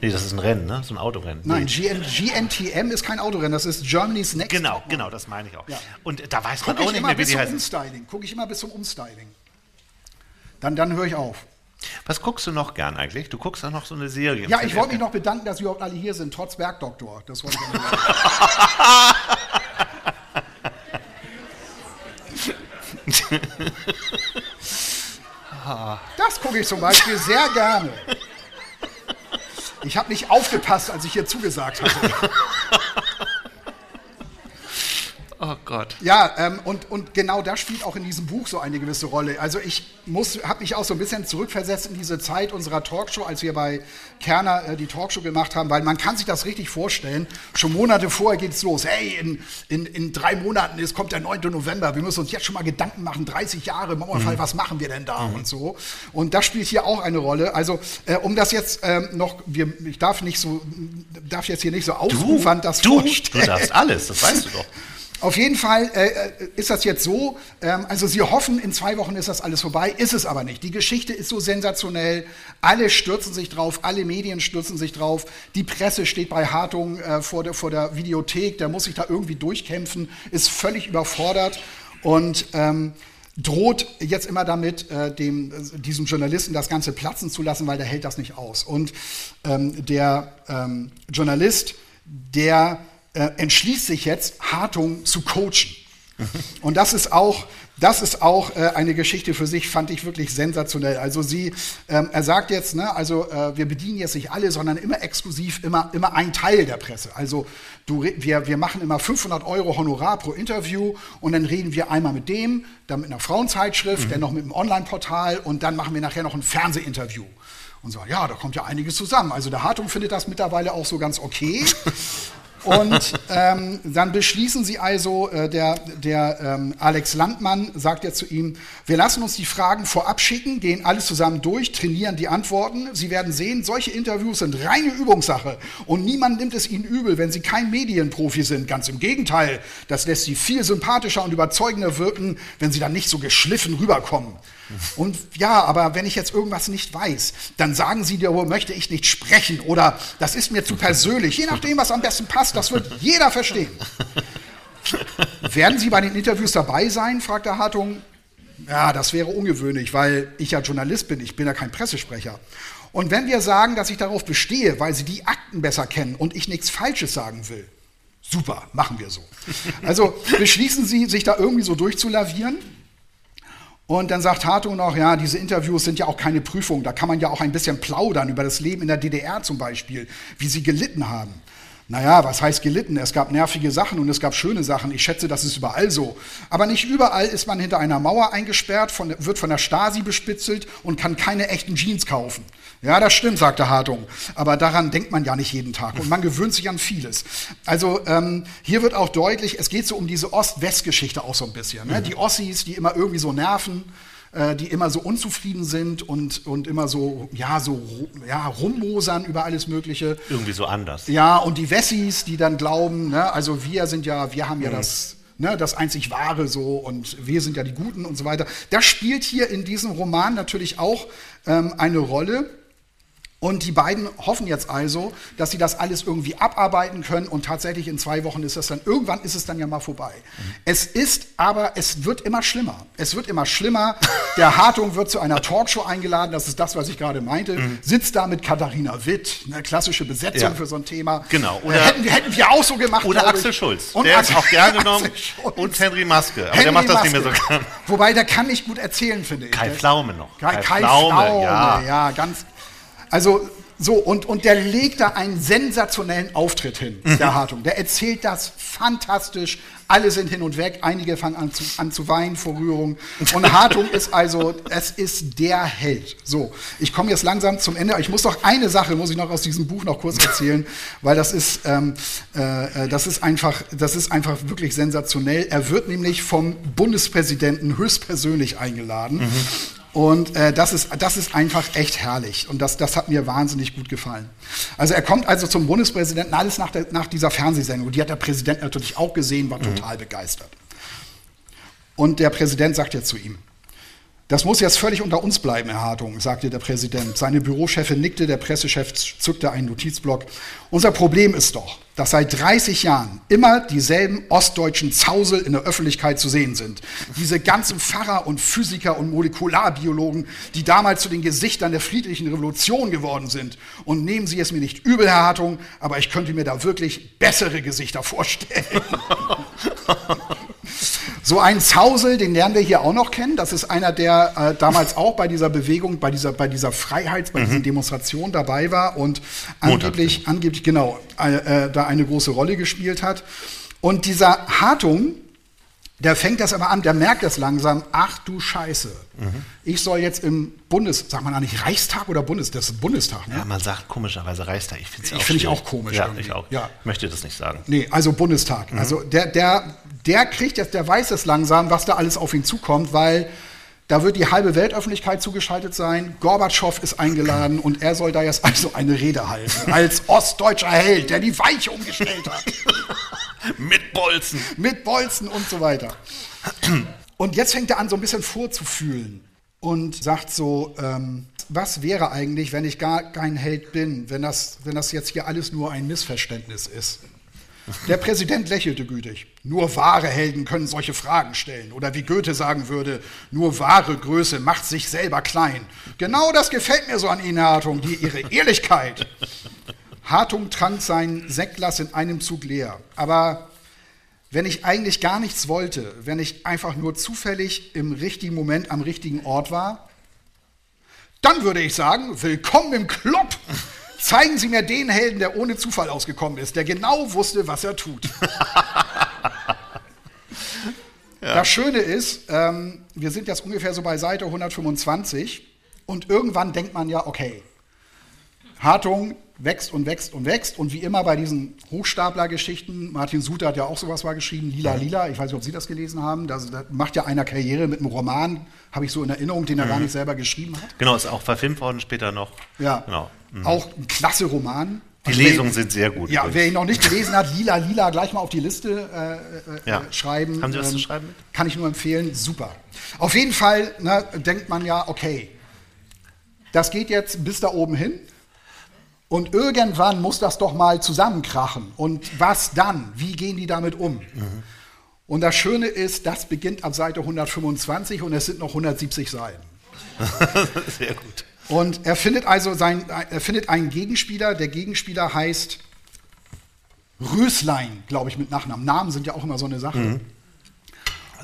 [SPEAKER 1] Nee, das ist ein Rennen, ne? So ein Autorennen.
[SPEAKER 2] Nein,
[SPEAKER 1] Nee.
[SPEAKER 2] GN, GNTM ist kein Autorennen, das ist Germany's Next.
[SPEAKER 1] Genau, genau, das meine ich auch.
[SPEAKER 2] Ja.
[SPEAKER 1] Und da weiß man
[SPEAKER 2] Gucke
[SPEAKER 1] auch
[SPEAKER 2] ich
[SPEAKER 1] nicht mehr, wie
[SPEAKER 2] bis
[SPEAKER 1] die
[SPEAKER 2] zum
[SPEAKER 1] heißen.
[SPEAKER 2] Umstyling. Gucke ich immer bis zum Umstyling. Dann, dann höre ich auf.
[SPEAKER 1] Was guckst du noch gern eigentlich? Du guckst auch noch so eine Serie.
[SPEAKER 2] Ja, ich wollte mich noch bedanken, dass Sie überhaupt alle hier sind, trotz Bergdoktor. Das wollte ich [laughs] noch sagen. [laughs] Das gucke ich zum Beispiel sehr gerne. Ich habe nicht aufgepasst, als ich hier zugesagt hatte. [laughs]
[SPEAKER 1] Oh Gott.
[SPEAKER 2] Ja, ähm, und, und genau das spielt auch in diesem Buch so eine gewisse Rolle. Also ich muss, habe mich auch so ein bisschen zurückversetzt in diese Zeit unserer Talkshow, als wir bei Kerner äh, die Talkshow gemacht haben, weil man kann sich das richtig vorstellen. Schon Monate vorher geht's los. Hey, in, in, in drei Monaten ist, kommt der 9. November. Wir müssen uns jetzt schon mal Gedanken machen. 30 Jahre, im Mauerfall, was machen wir denn da und so. Und das spielt hier auch eine Rolle. Also äh, um das jetzt ähm, noch, wir, ich darf nicht so, darf jetzt hier nicht so ausufern, das
[SPEAKER 1] du, du darfst alles, das weißt du doch. [laughs]
[SPEAKER 2] Auf jeden Fall äh, äh, ist das jetzt so, ähm, also Sie hoffen, in zwei Wochen ist das alles vorbei, ist es aber nicht. Die Geschichte ist so sensationell, alle stürzen sich drauf, alle Medien stürzen sich drauf, die Presse steht bei Hartung äh, vor, der, vor der Videothek, der muss sich da irgendwie durchkämpfen, ist völlig überfordert. Und ähm, droht jetzt immer damit, äh, dem, äh, diesem Journalisten das Ganze platzen zu lassen, weil der hält das nicht aus. Und ähm, der ähm, Journalist, der äh, entschließt sich jetzt, Hartung zu coachen. Und das ist auch, das ist auch äh, eine Geschichte für sich, fand ich wirklich sensationell. Also sie, ähm, er sagt jetzt, ne, also äh, wir bedienen jetzt nicht alle, sondern immer exklusiv, immer, immer ein Teil der Presse. Also du, wir, wir machen immer 500 Euro Honorar pro Interview und dann reden wir einmal mit dem, dann mit einer Frauenzeitschrift, dann noch mit einem Online-Portal und dann machen wir nachher noch ein Fernsehinterview. Und so, ja, da kommt ja einiges zusammen. Also der Hartung findet das mittlerweile auch so ganz okay. [laughs] Und ähm, dann beschließen sie also, äh, der, der ähm, Alex Landmann sagt ja zu ihm, wir lassen uns die Fragen vorab schicken, gehen alles zusammen durch, trainieren die Antworten. Sie werden sehen, solche Interviews sind reine Übungssache und niemand nimmt es ihnen übel, wenn sie kein Medienprofi sind. Ganz im Gegenteil, das lässt sie viel sympathischer und überzeugender wirken, wenn sie dann nicht so geschliffen rüberkommen. Und ja, aber wenn ich jetzt irgendwas nicht weiß, dann sagen Sie dir, möchte ich nicht sprechen oder das ist mir zu persönlich. Je nachdem, was am besten passt, das wird jeder verstehen. Werden Sie bei den Interviews dabei sein? fragt der Hartung. Ja, das wäre ungewöhnlich, weil ich ja Journalist bin, ich bin ja kein Pressesprecher. Und wenn wir sagen, dass ich darauf bestehe, weil Sie die Akten besser kennen und ich nichts Falsches sagen will, super, machen wir so. Also beschließen Sie, sich da irgendwie so durchzulavieren. Und dann sagt Hartung noch, ja, diese Interviews sind ja auch keine Prüfung. Da kann man ja auch ein bisschen plaudern über das Leben in der DDR zum Beispiel, wie sie gelitten haben. Naja, was heißt gelitten? Es gab nervige Sachen und es gab schöne Sachen. Ich schätze, das ist überall so. Aber nicht überall ist man hinter einer Mauer eingesperrt, von, wird von der Stasi bespitzelt und kann keine echten Jeans kaufen. Ja, das stimmt, sagte Hartung. Aber daran denkt man ja nicht jeden Tag und man gewöhnt sich an vieles. Also ähm, hier wird auch deutlich, es geht so um diese Ost-West-Geschichte auch so ein bisschen. Ne? Die Ossis, die immer irgendwie so nerven äh, die immer so unzufrieden sind und, und immer so, ja, so ja, rummosern über alles Mögliche.
[SPEAKER 1] Irgendwie so anders.
[SPEAKER 2] Ja, und die Wessis, die dann glauben, ne, also wir sind ja, wir haben ja das, ne, das einzig Wahre so und wir sind ja die Guten und so weiter. Das spielt hier in diesem Roman natürlich auch ähm, eine Rolle. Und die beiden hoffen jetzt also, dass sie das alles irgendwie abarbeiten können und tatsächlich in zwei Wochen ist das dann, irgendwann ist es dann ja mal vorbei. Es ist aber, es wird immer schlimmer. Es wird immer schlimmer. Der Hartung wird zu einer Talkshow eingeladen, das ist das, was ich gerade meinte, sitzt da mit Katharina Witt, eine klassische Besetzung
[SPEAKER 1] Ja.
[SPEAKER 2] für so ein Thema.
[SPEAKER 1] Genau.
[SPEAKER 2] Oder,
[SPEAKER 1] Oder-
[SPEAKER 2] hätten, wir, hätten wir auch so gemacht.
[SPEAKER 1] Oder Axel. Schulz.
[SPEAKER 2] Und
[SPEAKER 1] der
[SPEAKER 2] Axel-
[SPEAKER 1] ist auch gern genommen. Und Henry Maske. Aber
[SPEAKER 2] Henry
[SPEAKER 1] der macht das nicht mehr so
[SPEAKER 2] Maske.
[SPEAKER 1] gern.
[SPEAKER 2] Wobei, der kann nicht gut erzählen, finde ich.
[SPEAKER 1] Kai Pflaume noch. Kai
[SPEAKER 2] Kai
[SPEAKER 1] Pflaume,
[SPEAKER 2] Pflaume,
[SPEAKER 1] ja.
[SPEAKER 2] ja, ganz. Also so, und, und der legt da einen sensationellen Auftritt hin, der Hartung. Der erzählt das fantastisch. Alle sind hin und weg. Einige fangen an zu, an zu weinen vor Rührung. Und [laughs] Hartung ist also, es ist der Held. So, ich komme jetzt langsam zum Ende. Ich muss noch eine Sache, muss ich noch aus diesem Buch noch kurz erzählen, [laughs] weil das ist, ähm, äh, das ist einfach, das ist einfach wirklich sensationell. Er wird nämlich vom Bundespräsidenten höchstpersönlich eingeladen. Und äh, das, ist, das ist einfach echt herrlich. Und das, das hat mir wahnsinnig gut gefallen. Also er kommt also zum Bundespräsidenten, alles nach, der, nach dieser Fernsehsendung. Die hat der Präsident natürlich auch gesehen, war total begeistert. Und der Präsident sagt jetzt zu ihm, das muss jetzt völlig unter uns bleiben, Herr Hartung, sagte der Präsident. Seine Bürochefin nickte, der Pressechef zückte einen Notizblock. Unser Problem ist doch, dass seit 30 Jahren immer dieselben ostdeutschen Zausel in der Öffentlichkeit zu sehen sind. Diese ganzen Pfarrer und Physiker und Molekularbiologen, die damals zu den Gesichtern der friedlichen Revolution geworden sind. Und nehmen Sie es mir nicht übel, Herr Hartung, aber ich könnte mir da wirklich bessere Gesichter vorstellen. [laughs] So einen Zausel, den lernen wir hier auch noch kennen. Das ist einer, der äh, damals auch bei dieser Bewegung, bei dieser, bei dieser Freiheits-, bei diesen Demonstrationen dabei war und angeblich, angeblich genau, äh, äh, da eine große Rolle gespielt hat. Und dieser Hartung, der fängt das aber an, der merkt das langsam, ach du Scheiße. Ich soll jetzt im Bundes, sagt man eigentlich Reichstag oder Bundes, das ist Bundestag, ne?
[SPEAKER 1] Ja, man sagt komischerweise Reichstag. Ich finde es auch,
[SPEAKER 2] Find ich auch komisch
[SPEAKER 1] Ja,
[SPEAKER 2] irgendwie.
[SPEAKER 1] ich auch.
[SPEAKER 2] Ja.
[SPEAKER 1] Ich möchte das nicht sagen.
[SPEAKER 2] Nee, also Bundestag. Also der, der, der kriegt jetzt, der weiß es langsam, was da alles auf ihn zukommt, weil da wird die halbe Weltöffentlichkeit zugeschaltet sein. Gorbatschow ist eingeladen und er soll da jetzt also eine Rede halten. [laughs] Als ostdeutscher Held, der die Weiche umgestellt hat. [laughs]
[SPEAKER 1] Mit Bolzen.
[SPEAKER 2] Mit Bolzen und so weiter. Und jetzt fängt er an, so ein bisschen vorzufühlen und sagt so, ähm, was wäre eigentlich, wenn ich gar kein Held bin, wenn das, wenn das jetzt hier alles nur ein Missverständnis ist? Der Präsident lächelte gütig. Nur wahre Helden können solche Fragen stellen. Oder wie Goethe sagen würde, nur wahre Größe macht sich selber klein. Genau das gefällt mir so an Ihnen, Hartung, die, Ihre Ehrlichkeit. Hartung trank sein Sektglas in einem Zug leer. Aber wenn ich eigentlich gar nichts wollte, wenn ich einfach nur zufällig im richtigen Moment am richtigen Ort war, dann würde ich sagen, willkommen im Club. Zeigen Sie mir den Helden, der ohne Zufall ausgekommen ist, der genau wusste, was er tut. [laughs] Das Schöne ist, ähm, wir sind jetzt ungefähr so bei Seite 125 und irgendwann denkt man ja, okay, Hartung wächst und wächst und wächst und wie immer bei diesen Hochstapler-Geschichten, Martin Suter hat ja auch sowas mal geschrieben, Lila Lila, ich weiß nicht, ob Sie das gelesen haben, da, macht ja einer Karriere mit einem Roman, habe ich so in Erinnerung, den er gar nicht selber geschrieben hat.
[SPEAKER 1] Genau, ist auch verfilmt worden später noch.
[SPEAKER 2] Ja,
[SPEAKER 1] Genau.
[SPEAKER 2] auch ein klasse Roman.
[SPEAKER 1] Die
[SPEAKER 2] Also
[SPEAKER 1] Lesungen sind sehr gut.
[SPEAKER 2] Ja,
[SPEAKER 1] übrigens.
[SPEAKER 2] wer ihn noch nicht gelesen hat, Lila Lila, gleich mal auf die Liste äh, äh,
[SPEAKER 1] Ja.
[SPEAKER 2] äh, schreiben.
[SPEAKER 1] Haben Sie was zu schreiben?
[SPEAKER 2] Kann ich nur empfehlen, super. Auf jeden Fall ne, denkt man ja, okay, das geht jetzt bis da oben hin. Und irgendwann muss das doch mal zusammenkrachen. Und was dann? Wie gehen die damit um? Und das Schöne ist, das beginnt ab Seite 125 und es sind noch 170 Seiten. [laughs]
[SPEAKER 1] sehr gut.
[SPEAKER 2] Und er findet also sein, er findet einen Gegenspieler. Der Gegenspieler heißt Röslein, glaube ich, mit Nachnamen. Namen sind ja auch immer so eine Sache.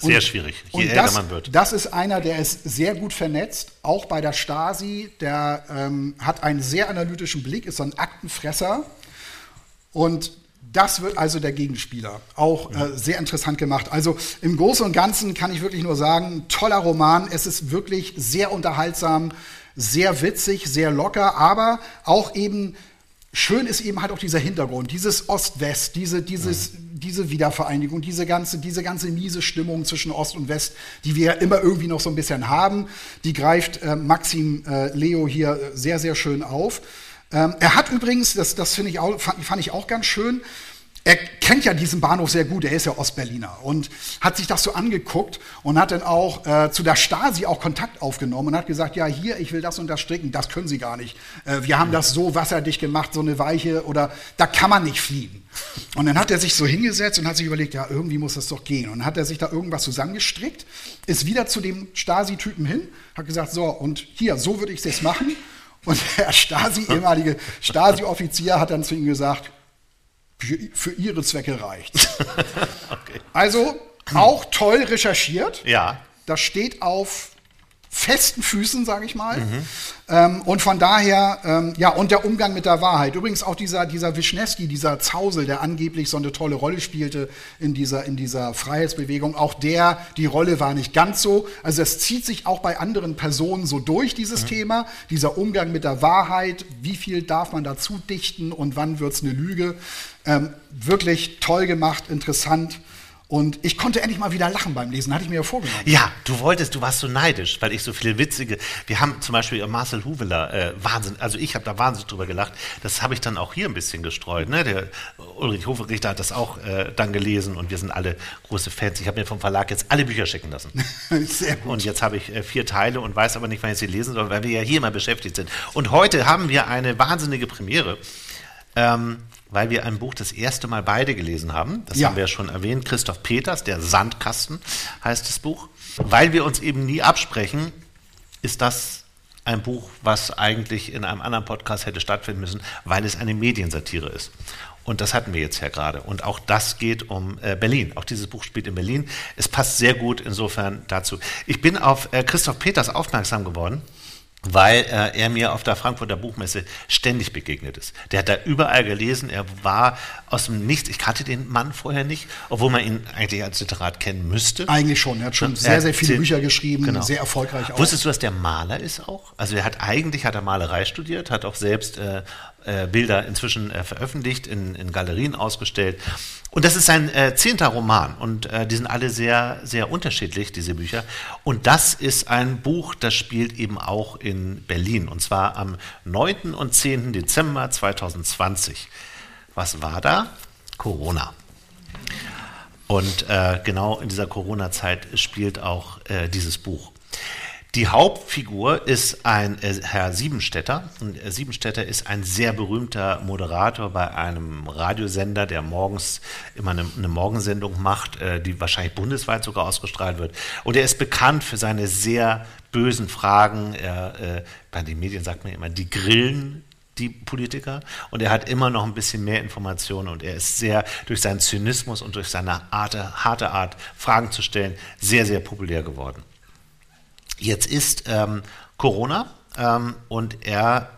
[SPEAKER 1] Sehr
[SPEAKER 2] Und-
[SPEAKER 1] schwierig, je älter
[SPEAKER 2] das,
[SPEAKER 1] man wird.
[SPEAKER 2] Das ist einer, der ist sehr gut vernetzt, auch bei der Stasi. Der ähm, hat einen sehr analytischen Blick, ist so ein Aktenfresser. Und das wird also der Gegenspieler. Auch äh, sehr interessant gemacht. Also im Großen und Ganzen kann ich wirklich nur sagen, toller Roman. Es ist wirklich sehr unterhaltsam, sehr witzig, sehr locker, aber auch eben schön ist eben halt auch dieser Hintergrund, dieses Ost-West, diese, dieses, diese Wiedervereinigung, diese ganze, diese ganze miese Stimmung zwischen Ost und West, die wir ja immer irgendwie noch so ein bisschen haben, die greift äh, Maxim äh, Leo hier äh, sehr, sehr schön auf. Ähm, er hat übrigens, das, das finde ich auch, fand, fand ich auch ganz schön, er kennt ja diesen Bahnhof sehr gut, er ist ja Ostberliner und hat sich das so angeguckt und hat dann auch äh, zu der Stasi auch Kontakt aufgenommen und hat gesagt, ja hier, ich will das und das können Sie gar nicht. Äh, wir haben das so wasserdicht gemacht, so eine Weiche oder da kann man nicht fliehen. Und dann hat er sich so hingesetzt und hat sich überlegt, ja irgendwie muss das doch gehen. Und dann hat er sich da irgendwas zusammengestrickt, ist wieder zu dem Stasi-Typen hin, hat gesagt, so und hier, so würde ich es jetzt machen. Und der Stasi, ehemalige Stasi-Offizier hat dann zu ihm gesagt, für, ihre Zwecke reicht. [laughs] Also auch toll recherchiert.
[SPEAKER 1] Ja.
[SPEAKER 2] Das steht auf festen Füßen, sage ich mal. Mhm. Ähm, und von daher, ähm, ja, und der Umgang mit der Wahrheit. Übrigens auch dieser, dieser Wischnewski, dieser Zausel, der angeblich so eine tolle Rolle spielte in dieser, in dieser Freiheitsbewegung, auch der, die Rolle war nicht ganz so. Also es zieht sich auch bei anderen Personen so durch, dieses mhm. Thema. Dieser Umgang mit der Wahrheit, wie viel darf man dazu dichten und wann wird es eine Lüge. Ähm, wirklich toll gemacht, interessant. Und ich konnte endlich mal wieder lachen beim Lesen, hatte ich mir ja vorgenommen.
[SPEAKER 1] Ja, du wolltest, du warst so neidisch, weil ich so viele witzige. Wir haben zum Beispiel Marcel Huveler, äh, Wahnsinn, also ich habe da wahnsinnig drüber gelacht. Das habe ich dann auch hier ein bisschen gestreut. Ne? Der Ulrich Hofrichter hat das auch äh, dann gelesen und wir sind alle große Fans. Ich habe mir vom Verlag jetzt alle Bücher schicken lassen. [laughs] Sehr gut. Und jetzt habe ich äh, vier Teile und weiß aber nicht, wann ich sie lesen soll, weil wir ja hier mal beschäftigt sind. Und heute haben wir eine wahnsinnige Premiere. Ähm, weil wir ein Buch das erste Mal beide gelesen haben. Das ja. haben wir ja schon erwähnt. Christoph Peters, der Sandkasten heißt das Buch. Weil wir uns eben nie absprechen, ist das ein Buch, was eigentlich in einem anderen Podcast hätte stattfinden müssen, weil es eine Mediensatire ist. Und das hatten wir jetzt ja gerade. Und auch das geht um äh, Berlin. Auch dieses Buch spielt in Berlin. Es passt sehr gut insofern dazu. Ich bin auf äh, Christoph Peters aufmerksam geworden weil äh, er mir auf der Frankfurter Buchmesse ständig begegnet ist. Der hat da überall gelesen, er war aus dem Nichts, ich kannte den Mann vorher nicht, obwohl man ihn eigentlich als Literat kennen müsste.
[SPEAKER 2] Eigentlich schon, er hat schon sehr, sehr viele Bücher geschrieben, genau. sehr erfolgreich
[SPEAKER 1] auch. Wusstest du, dass der Maler ist auch? Also er hat eigentlich hat er Malerei studiert, hat auch selbst äh, äh, Bilder inzwischen äh, veröffentlicht, in, in Galerien ausgestellt und das ist sein äh, zehnter Roman und äh, die sind alle sehr, sehr unterschiedlich, diese Bücher. Und das ist ein Buch, das spielt eben auch in Berlin und zwar am 9. und 10. Dezember 2020. Was war da? Corona. Und äh, genau in dieser Corona-Zeit spielt auch äh, dieses Buch. Die Hauptfigur ist ein äh, Herr Siebenstädter. Und äh, Siebenstädter ist ein sehr berühmter Moderator bei einem Radiosender, der morgens immer eine, eine Morgensendung macht, äh, die wahrscheinlich bundesweit sogar ausgestrahlt wird. Und er ist bekannt für seine sehr bösen Fragen. Er, äh, bei den Medien sagt man immer, die grillen die Politiker und er hat immer noch ein bisschen mehr Informationen und er ist sehr durch seinen Zynismus und durch seine Art, harte Art, Fragen zu stellen, sehr, sehr populär geworden. Jetzt ist ähm, Corona ähm, und er,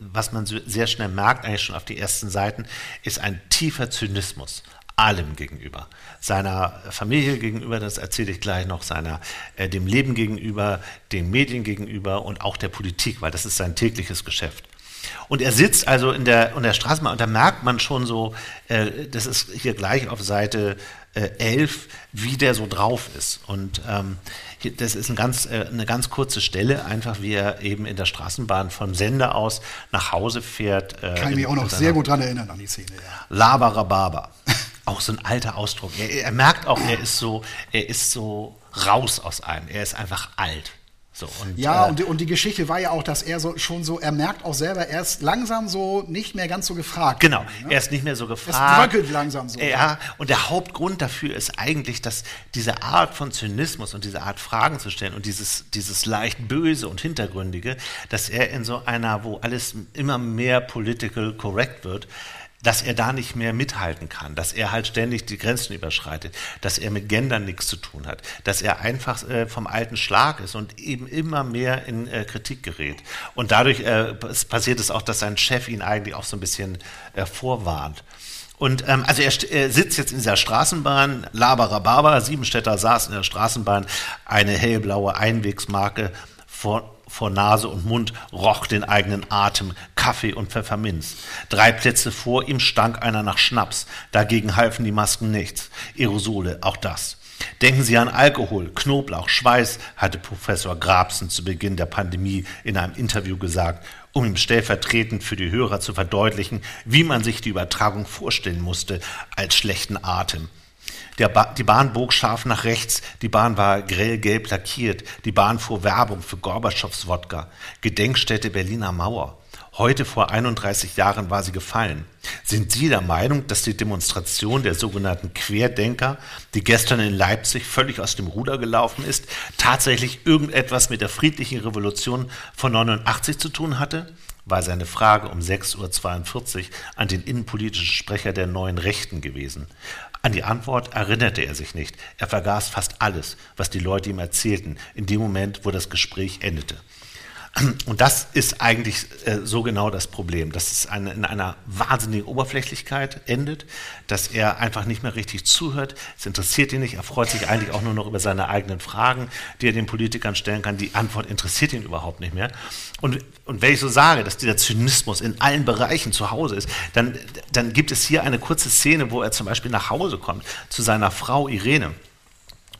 [SPEAKER 1] was man so sehr schnell merkt, eigentlich schon auf die ersten Seiten, ist ein tiefer Zynismus allem gegenüber. Seiner Familie gegenüber, das erzähle ich gleich noch, seiner, äh, dem Leben gegenüber, den Medien gegenüber und auch der Politik, weil das ist sein tägliches Geschäft. Und er sitzt also in der, in der Straßenbahn und da merkt man schon so, äh, das ist hier gleich auf Seite äh, 11, wie der so drauf ist. Und ähm, das ist ein ganz, äh, eine ganz kurze Stelle, einfach wie er eben in der Straßenbahn vom Sender aus nach Hause fährt.
[SPEAKER 2] Äh, Kann ich mich auch noch sehr gut daran erinnern an die Szene. Ja.
[SPEAKER 1] Labarababa. [laughs] auch so ein alter Ausdruck. Er, er merkt auch, er ist so, er ist so raus aus einem. Er ist einfach alt. So,
[SPEAKER 2] und, ja, äh, und, die, und die Geschichte war ja auch, dass er so schon so, er merkt auch selber, er ist langsam so nicht mehr ganz so gefragt.
[SPEAKER 1] Genau, ne? er ist nicht mehr so gefragt. Es bröckelt langsam so. Ja, und der Hauptgrund dafür ist eigentlich, dass diese Art von Zynismus und diese Art Fragen zu stellen und dieses, dieses leicht böse und hintergründige, dass er in so einer, wo alles immer mehr political correct wird, dass er da nicht mehr mithalten kann, dass er halt ständig die Grenzen überschreitet, dass er mit Gendern nichts zu tun hat, dass er einfach äh, vom alten Schlag ist und eben immer mehr in äh, Kritik gerät. Und dadurch äh, passiert es auch, dass sein Chef ihn eigentlich auch so ein bisschen äh, vorwarnt. Und ähm, also er, er, sitzt jetzt in dieser Straßenbahn, Labarababa, Siebenstädter saß in der Straßenbahn, eine hellblaue Einwegsmarke vor vor Nase und Mund roch den eigenen Atem, Kaffee und Pfefferminz. Drei Plätze vor ihm stank einer nach Schnaps. Dagegen halfen die Masken nichts. Aerosole, auch das. Denken Sie an Alkohol, Knoblauch, Schweiß, hatte Professor Grabsen zu Beginn der Pandemie in einem Interview gesagt, um ihm stellvertretend für die Hörer zu verdeutlichen, wie man sich die Übertragung vorstellen musste als schlechten Atem. Ba die Bahn bog scharf nach rechts, die Bahn war grellgelb lackiert, die Bahn fuhr Werbung für Gorbatschows Wodka, Gedenkstätte Berliner Mauer. Heute vor 31 Jahren war sie gefallen. Sind Sie der Meinung, dass die Demonstration der sogenannten Querdenker, die gestern in Leipzig völlig aus dem Ruder gelaufen ist, tatsächlich irgendetwas mit der friedlichen Revolution von 89 zu tun hatte? war seine Frage um 6.42 Uhr an den innenpolitischen Sprecher der neuen Rechten gewesen. An die Antwort erinnerte er sich nicht. Er vergaß fast alles, was die Leute ihm erzählten, in dem Moment, wo das Gespräch endete. Und das ist eigentlich äh, so genau das Problem, dass es eine, in einer wahnsinnigen Oberflächlichkeit endet, dass er einfach nicht mehr richtig zuhört, es interessiert ihn nicht, er freut sich eigentlich auch nur noch über seine eigenen Fragen, die er den Politikern stellen kann, die Antwort interessiert ihn überhaupt nicht mehr. Und, und wenn ich so sage, dass dieser Zynismus in allen Bereichen zu Hause ist, dann, dann gibt es hier eine kurze Szene, wo er zum Beispiel nach Hause kommt zu seiner Frau Irene.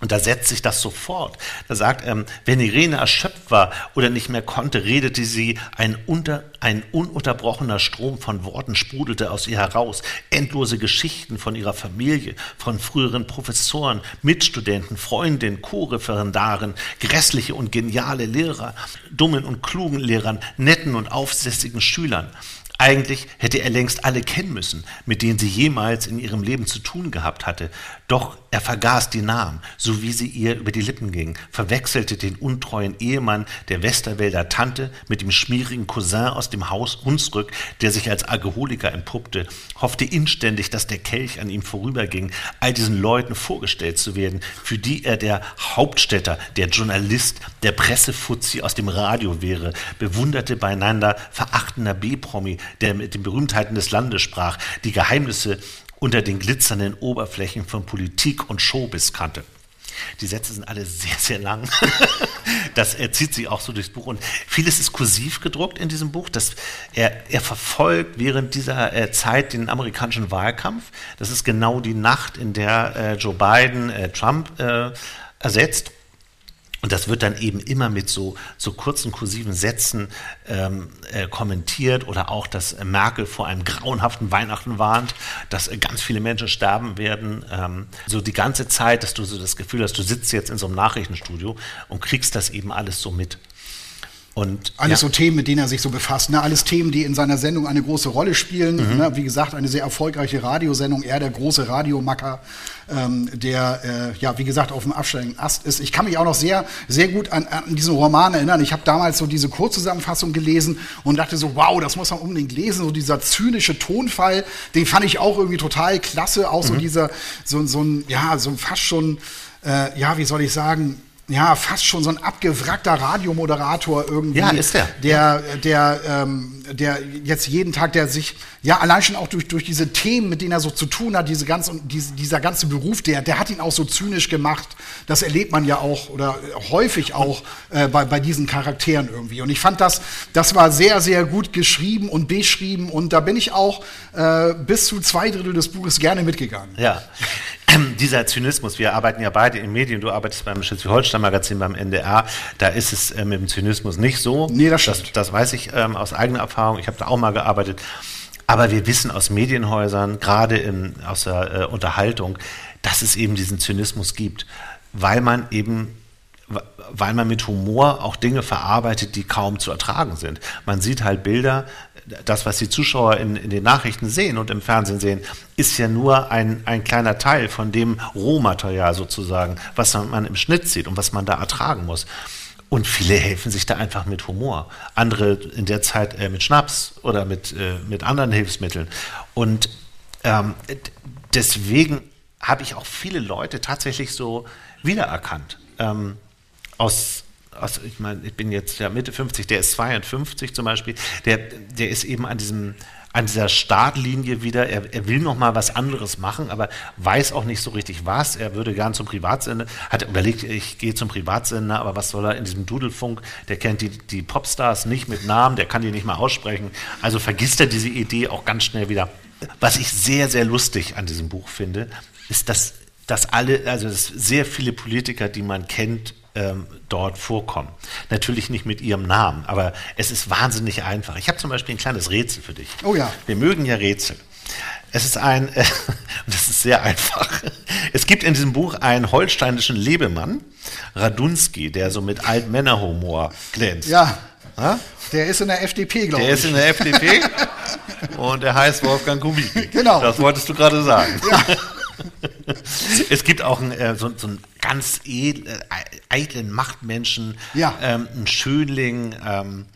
[SPEAKER 1] Und da setzt sich das sofort. Da sagt, ähm, wenn Irene erschöpft war oder nicht mehr konnte, redete sie, ein, unter, ein ununterbrochener Strom von Worten sprudelte aus ihr heraus. Endlose Geschichten von ihrer Familie, von früheren Professoren, Mitstudenten, Freundinnen, Co-Referendaren, grässliche und geniale Lehrer, dummen und klugen Lehrern, netten und aufsässigen Schülern. Eigentlich hätte er längst alle kennen müssen, mit denen sie jemals in ihrem Leben zu tun gehabt hatte. Doch er vergaß die Namen, so wie sie ihr über die Lippen gingen, verwechselte den untreuen Ehemann der Westerwälder Tante mit dem schmierigen Cousin aus dem Haus Hunsrück, der sich als Alkoholiker entpuppte, hoffte inständig, dass der Kelch an ihm vorüberging, all diesen Leuten vorgestellt zu werden, für die er der Hauptstädter, der Journalist, der Pressefuzzi aus dem Radio wäre, bewunderte beieinander verachtender B-Promi, der mit den Berühmtheiten des Landes sprach, die Geheimnisse unter den glitzernden Oberflächen von Politik und Showbiz kannte. Die Sätze sind alle sehr, sehr lang. [laughs] Das zieht sich auch so durchs Buch. Und vieles ist kursiv gedruckt in diesem Buch. Das, er, er verfolgt während dieser äh, Zeit den amerikanischen Wahlkampf. Das ist genau die Nacht, in der äh, Joe Biden äh, Trump ersetzt. Und das wird dann eben immer mit so, so kurzen kursiven Sätzen ähm, äh, kommentiert oder auch, dass Merkel vor einem grauenhaften Weihnachten warnt, dass äh, ganz viele Menschen sterben werden. Ähm, so die ganze Zeit, dass du so das Gefühl hast, du sitzt jetzt in so einem Nachrichtenstudio und kriegst das eben alles so mit.
[SPEAKER 2] Und, alles ja. so Themen, mit denen er sich so befasst. Ne? Alles Themen, die in seiner Sendung eine große Rolle spielen. Mhm. Ne? Wie gesagt, eine sehr erfolgreiche Radiosendung. Er der große Radiomacker, ähm, der, äh, ja, wie gesagt, auf dem absteigenden Ast ist. Ich kann mich auch noch sehr, sehr gut an, an diesen Roman erinnern. Ich habe damals so diese Kurzzusammenfassung gelesen und dachte so, wow, das muss man unbedingt lesen. So dieser zynische Tonfall, den fand ich auch irgendwie total klasse. Auch so mhm. dieser, so, so ein, ja, so fast schon, äh, ja, wie soll ich sagen, ja, fast schon so ein abgewrackter Radiomoderator irgendwie.
[SPEAKER 1] Ja, ist der.
[SPEAKER 2] Der, der, ähm, der jetzt jeden Tag, der sich, ja, allein schon auch durch, durch diese Themen, mit denen er so zu tun hat, diese ganze, diese, dieser ganze Beruf, der, der hat ihn auch so zynisch gemacht. Das erlebt man ja auch oder häufig auch äh, bei, bei diesen Charakteren irgendwie. Und ich fand das, das war sehr, sehr gut geschrieben und beschrieben und da bin ich auch äh, bis zu zwei Drittel des Buches gerne mitgegangen.
[SPEAKER 1] Ja. [clears throat] dieser Zynismus, wir arbeiten ja beide in Medien, du arbeitest beim Schleswig-Holstein-Magazin, beim NDR, da ist es äh, mit dem Zynismus nicht so.
[SPEAKER 2] Nee, das stimmt.
[SPEAKER 1] Das, das weiß ich ähm, aus eigener Erfahrung, ich habe da auch mal gearbeitet. Aber wir wissen aus Medienhäusern, gerade in, aus der äh, Unterhaltung, dass es eben diesen Zynismus gibt, weil man eben weil man mit Humor auch Dinge verarbeitet, die kaum zu ertragen sind. Man sieht halt Bilder, das, was die Zuschauer in, in, den Nachrichten sehen und im Fernsehen sehen, ist ja nur ein, ein kleiner Teil von dem Rohmaterial sozusagen, was man im Schnitt sieht und was man da ertragen muss. Und viele helfen sich da einfach mit Humor. Andere in der Zeit äh, mit Schnaps oder mit, äh, mit anderen Hilfsmitteln. Und ähm, deswegen habe ich auch viele Leute tatsächlich so wiedererkannt. Ähm, aus, also ich meine, ich bin jetzt ja Mitte 50, der ist 52 zum Beispiel, der, der ist eben an diesem an dieser Startlinie wieder, er, er will noch mal was anderes machen, aber weiß auch nicht so richtig was. Er würde gern zum Privatsender, hat überlegt, ich gehe zum Privatsender, aber was soll er in diesem Dudelfunk? Der kennt die, die Popstars nicht mit Namen, der kann die nicht mal aussprechen. Also vergisst er diese Idee auch ganz schnell wieder. Was ich sehr, sehr lustig an diesem Buch finde, ist, dass, dass alle, also dass sehr viele Politiker, die man kennt, ähm, dort vorkommen. Natürlich nicht mit ihrem Namen, aber es ist wahnsinnig einfach. Ich habe zum Beispiel ein kleines Rätsel für dich.
[SPEAKER 2] Oh ja.
[SPEAKER 1] Wir mögen ja Rätsel. Es ist ein, [laughs] äh, das ist sehr einfach. Es gibt in diesem Buch einen holsteinischen Lebemann, Radunski, der so mit Altmännerhumor glänzt.
[SPEAKER 2] Ja. Ha? Der ist in der FDP, glaube ich.
[SPEAKER 1] Der ist in der FDP [laughs] und der heißt Wolfgang Kubicki.
[SPEAKER 2] Genau.
[SPEAKER 1] Das wolltest du gerade sagen. Ja. [laughs] es gibt auch einen, äh, so, so, einen ganz edl, äh, eitlen Machtmenschen,
[SPEAKER 2] ja.
[SPEAKER 1] ähm, einen Schönling, ähm,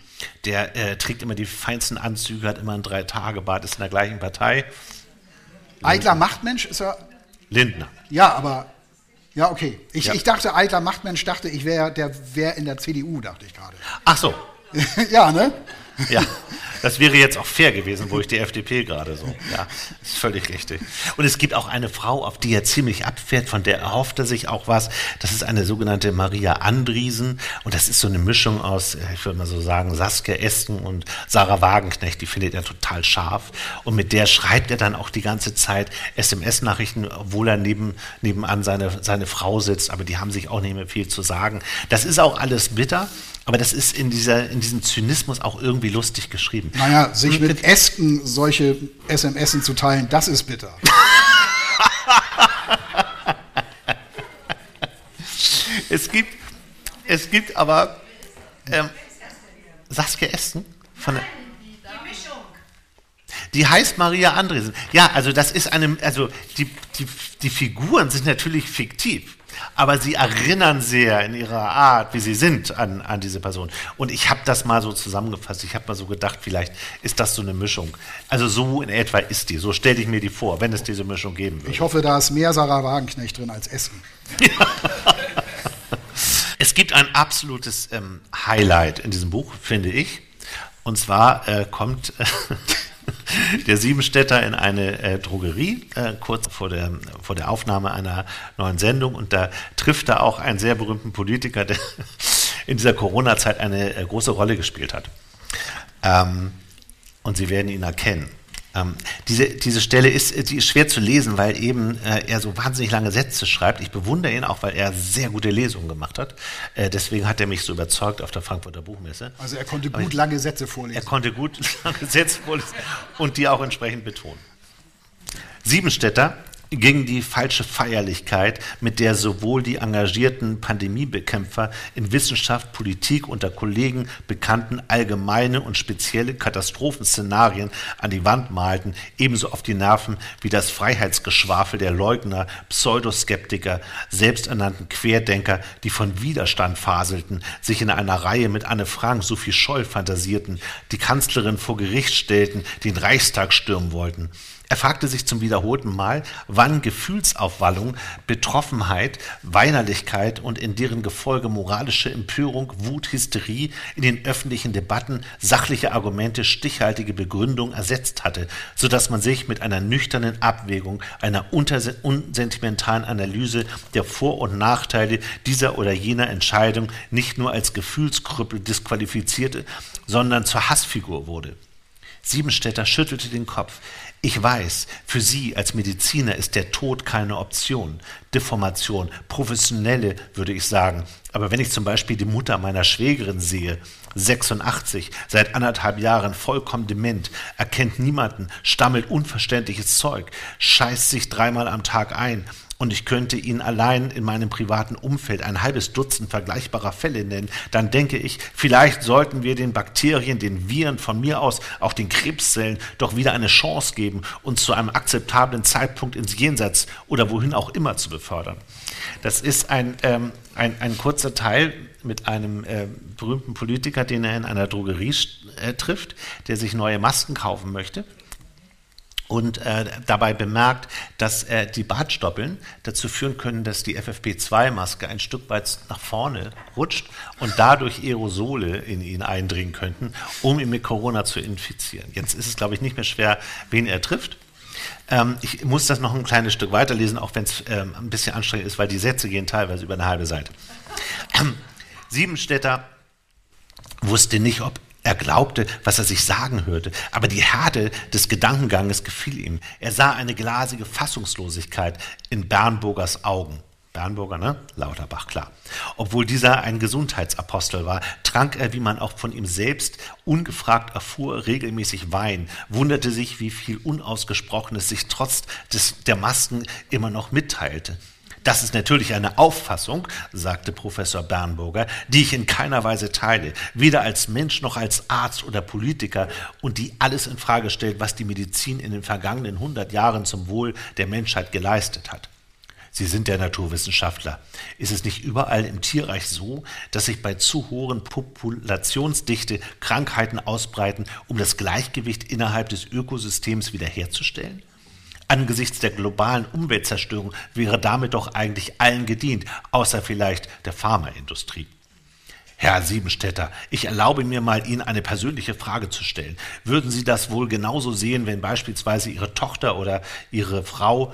[SPEAKER 1] der äh, trägt immer die feinsten Anzüge, hat immer ein Drei-Tage-Bart, ist in der gleichen Partei.
[SPEAKER 2] Eitler Machtmensch ist er.
[SPEAKER 1] Lindner.
[SPEAKER 2] Ja, aber ja, okay. Ich,
[SPEAKER 1] Ja.
[SPEAKER 2] ich dachte, alter Machtmensch dachte, ich wäre der wäre in der CDU, dachte ich gerade.
[SPEAKER 1] Ach so, [laughs]
[SPEAKER 2] ja, ne?
[SPEAKER 1] Ja, [laughs] das wäre jetzt auch fair gewesen, wo ich die FDP gerade so. Ja, ist völlig richtig. Und es gibt auch eine Frau, auf die er ziemlich abfährt, von der erhofft er sich auch was. Das ist eine sogenannte Maria Andriesen. Und das ist so eine Mischung aus, äh, ich würde mal so sagen, Saskia Esken und Sarah Wagenknecht. Die findet er total scharf. Und mit der schreibt er dann auch die ganze Zeit SMS-Nachrichten, obwohl er neben, nebenan seine, seine Frau sitzt. Aber die haben sich auch nicht mehr viel zu sagen. Das ist auch alles bitter. Aber das ist in, dieser, in diesem Zynismus auch irgendwie lustig geschrieben.
[SPEAKER 2] Naja, sich mit Ästen solche SMS zu teilen, das ist bitter. [laughs]
[SPEAKER 1] Es gibt, es gibt aber ähm, Saskia Esten von der, die heißt Maria Andresen. Ja, also das ist eine, also die, die, die Figuren sind natürlich fiktiv, aber sie erinnern sehr in ihrer Art, wie sie sind, an, an diese Person. Und ich habe das mal so zusammengefasst. Ich habe mal so gedacht, vielleicht ist das so eine Mischung. Also so in etwa ist die. So stelle ich mir die vor, wenn es diese Mischung geben würde.
[SPEAKER 2] Ich hoffe, da ist mehr Sarah Wagenknecht drin als Essen. [laughs]
[SPEAKER 1] Es gibt ein absolutes ähm, Highlight in diesem Buch, finde ich. Und zwar äh, kommt äh, [laughs] der Siebenstädter in eine äh, Drogerie, äh, kurz vor der, vor der Aufnahme einer neuen Sendung. Und da trifft er auch einen sehr berühmten Politiker, der in dieser Corona-Zeit eine äh, große Rolle gespielt hat. Ähm, und Sie werden ihn erkennen. Ähm, diese, diese Stelle ist, die ist schwer zu lesen, weil eben äh, er so wahnsinnig lange Sätze schreibt. Ich bewundere ihn auch, weil er sehr gute Lesungen gemacht hat. Äh, deswegen hat er mich so überzeugt auf der Frankfurter Buchmesse.
[SPEAKER 2] Also er konnte gut
[SPEAKER 1] ich-
[SPEAKER 2] lange Sätze
[SPEAKER 1] Er
[SPEAKER 2] vorlesen.
[SPEAKER 1] konnte gut [laughs] lange Sätze vorlesen und die auch entsprechend betonen. Siebenstädter gegen die falsche Feierlichkeit, mit der sowohl die engagierten Pandemiebekämpfer in Wissenschaft, Politik unter Kollegen bekannten allgemeine und spezielle Katastrophenszenarien an die Wand malten, ebenso auf die Nerven wie das Freiheitsgeschwafel der Leugner, Pseudoskeptiker, selbsternannten Querdenker, die von Widerstand faselten, sich in einer Reihe mit Anne Frank, Sophie Scholl fantasierten, die Kanzlerin vor Gericht stellten, den Reichstag stürmen wollten. Er fragte sich zum wiederholten Mal, wann Gefühlsaufwallung, Betroffenheit, Weinerlichkeit und in deren Gefolge moralische Empörung, Wut, Hysterie in den öffentlichen Debatten sachliche Argumente, stichhaltige Begründung ersetzt hatte, so dass man sich mit einer nüchternen Abwägung, einer unsentimentalen Analyse der Vor- und Nachteile dieser oder jener Entscheidung nicht nur als Gefühlskrüppel disqualifizierte, sondern zur Hassfigur wurde. Siebenstädter schüttelte den Kopf. Ich weiß, für Sie als Mediziner ist der Tod keine Option. Deformation, professionelle, würde ich sagen. Aber wenn ich zum Beispiel die Mutter meiner Schwägerin sehe, 86, seit anderthalb Jahren vollkommen dement, erkennt niemanden, stammelt unverständliches Zeug, scheißt sich dreimal am Tag ein, und ich könnte Ihnen allein in meinem privaten Umfeld ein halbes Dutzend vergleichbarer Fälle nennen, dann denke ich, vielleicht sollten wir den Bakterien, den Viren, von mir aus auch den Krebszellen doch wieder eine Chance geben, uns zu einem akzeptablen Zeitpunkt ins Jenseits oder wohin auch immer zu befördern. Das ist ein, ähm, ein, ein kurzer Teil mit einem äh, berühmten Politiker, den er in einer Drogerie äh, trifft, der sich neue Masken kaufen möchte und äh, dabei bemerkt, dass äh, die Bartstoppeln dazu führen können, dass die FFP2-Maske ein Stück weit nach vorne rutscht und dadurch Aerosole in ihn eindringen könnten, um ihn mit Corona zu infizieren. Jetzt ist es, glaube ich, nicht mehr schwer, wen er trifft. Ähm, ich muss das noch ein kleines Stück weiterlesen, auch wenn es ähm, ein bisschen anstrengend ist, weil die Sätze gehen teilweise über eine halbe Seite. Ähm, Siebenstädter wusste nicht, ob er glaubte, was er sich sagen hörte, aber die Härte des Gedankenganges gefiel ihm. Er sah eine glasige Fassungslosigkeit in Bernburgers Augen. Bernburger, ne? Lauterbach, klar. Obwohl dieser ein Gesundheitsapostel war, trank er, wie man auch von ihm selbst ungefragt erfuhr, regelmäßig Wein, wunderte sich, wie viel Unausgesprochenes sich trotz des, der Masken immer noch mitteilte. Das ist natürlich eine Auffassung, sagte Professor Bernburger, die ich in keiner Weise teile, weder als Mensch noch als Arzt oder Politiker und die alles in Frage stellt, was die Medizin in den vergangenen 100 Jahren zum Wohl der Menschheit geleistet hat. Sie sind der Naturwissenschaftler. Ist es nicht überall im Tierreich so, dass sich bei zu hohen Populationsdichte Krankheiten ausbreiten, um das Gleichgewicht innerhalb des Ökosystems wiederherzustellen? Angesichts der globalen Umweltzerstörung wäre damit doch eigentlich allen gedient, außer vielleicht der Pharmaindustrie. Herr Siebenstädter, ich erlaube mir mal, Ihnen eine persönliche Frage zu stellen. Würden Sie das wohl genauso sehen, wenn beispielsweise Ihre Tochter oder Ihre Frau,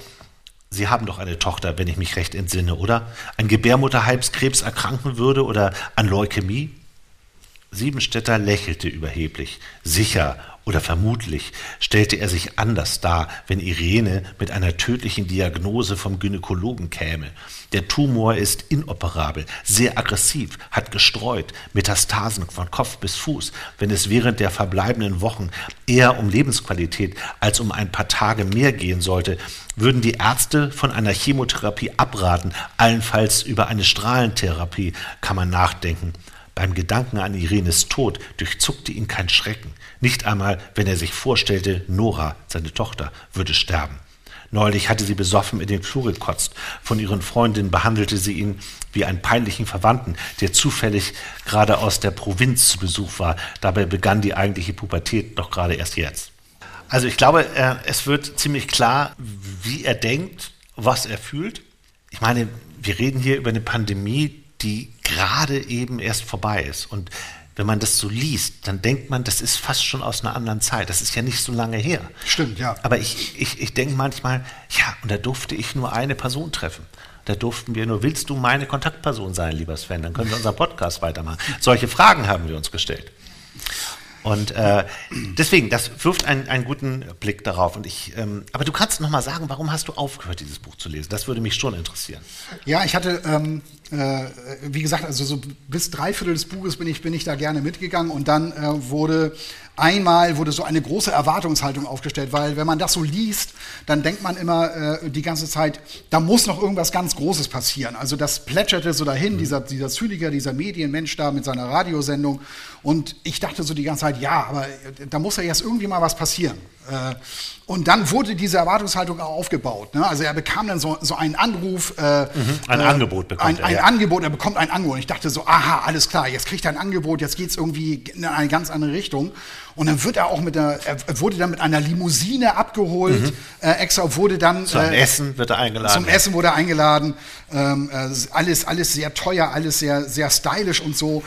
[SPEAKER 1] Sie haben doch eine Tochter, wenn ich mich recht entsinne, oder? An Gebärmutterhalskrebs erkranken würde oder an Leukämie? Siebenstädter lächelte überheblich. Sicher oder vermutlich stellte er sich anders dar, wenn Irene mit einer tödlichen Diagnose vom Gynäkologen käme. Der Tumor ist inoperabel, sehr aggressiv, hat gestreut, Metastasen von Kopf bis Fuß. Wenn es während der verbleibenden Wochen eher um Lebensqualität als um ein paar Tage mehr gehen sollte, würden die Ärzte von einer Chemotherapie abraten, allenfalls über eine Strahlentherapie kann man nachdenken. Beim Gedanken an Irenes Tod durchzuckte ihn kein Schrecken, nicht einmal, wenn er sich vorstellte, Nora, seine Tochter, würde sterben. Neulich hatte sie besoffen in den Flur gekotzt. Von ihren Freundinnen behandelte sie ihn wie einen peinlichen Verwandten, der zufällig gerade aus der Provinz zu Besuch war. Dabei begann die eigentliche Pubertät doch gerade erst jetzt. Also ich glaube, es wird ziemlich klar, wie er denkt, was er fühlt. Ich meine, wir reden hier über eine Pandemie, die gerade eben erst vorbei ist. Und wenn man das so liest, dann denkt man, das ist fast schon aus einer anderen Zeit. Das ist ja nicht so lange her.
[SPEAKER 2] Stimmt, ja.
[SPEAKER 1] Aber ich, ich, ich denke manchmal, ja, und da durfte ich nur eine Person treffen. Da durften wir nur, willst du meine Kontaktperson sein, lieber Sven? Dann können wir unseren Podcast weitermachen. Solche Fragen haben wir uns gestellt. Und äh, deswegen, das wirft einen, einen guten Blick darauf. Und ich, ähm, aber du kannst noch mal sagen, warum hast du aufgehört, dieses Buch zu lesen? Das würde mich schon interessieren.
[SPEAKER 2] Ja, ich hatte, ähm, äh, wie gesagt, also so bis drei Viertel des Buches bin ich, bin ich da gerne mitgegangen und dann äh, wurde einmal wurde so eine große Erwartungshaltung aufgestellt, weil wenn man das so liest, dann denkt man immer äh, die ganze Zeit, da muss noch irgendwas ganz Großes passieren. Also das plätscherte so dahin, mhm. dieser, dieser Zyliker, dieser Medienmensch da mit seiner Radiosendung. Und ich dachte so die ganze Zeit, ja, aber äh, da muss ja jetzt irgendwie mal was passieren. Äh, und dann wurde diese Erwartungshaltung auch aufgebaut. Ne? Also er bekam dann so, so einen Anruf.
[SPEAKER 1] Äh, mhm, ein äh, Angebot bekommt
[SPEAKER 2] ein, er. Ein ja. Angebot, er bekommt ein Angebot. Und ich dachte so, aha, alles klar, jetzt kriegt er ein Angebot, jetzt geht es irgendwie in eine ganz andere Richtung. Und dann wird er auch mit der, er wurde dann mit einer Limousine abgeholt, mhm. äh, extra wurde dann.
[SPEAKER 1] Zum Essen wird er eingeladen.
[SPEAKER 2] Zum ja. Essen wurde er eingeladen. Ähm, äh, alles, alles sehr teuer, alles sehr, sehr stylisch und so.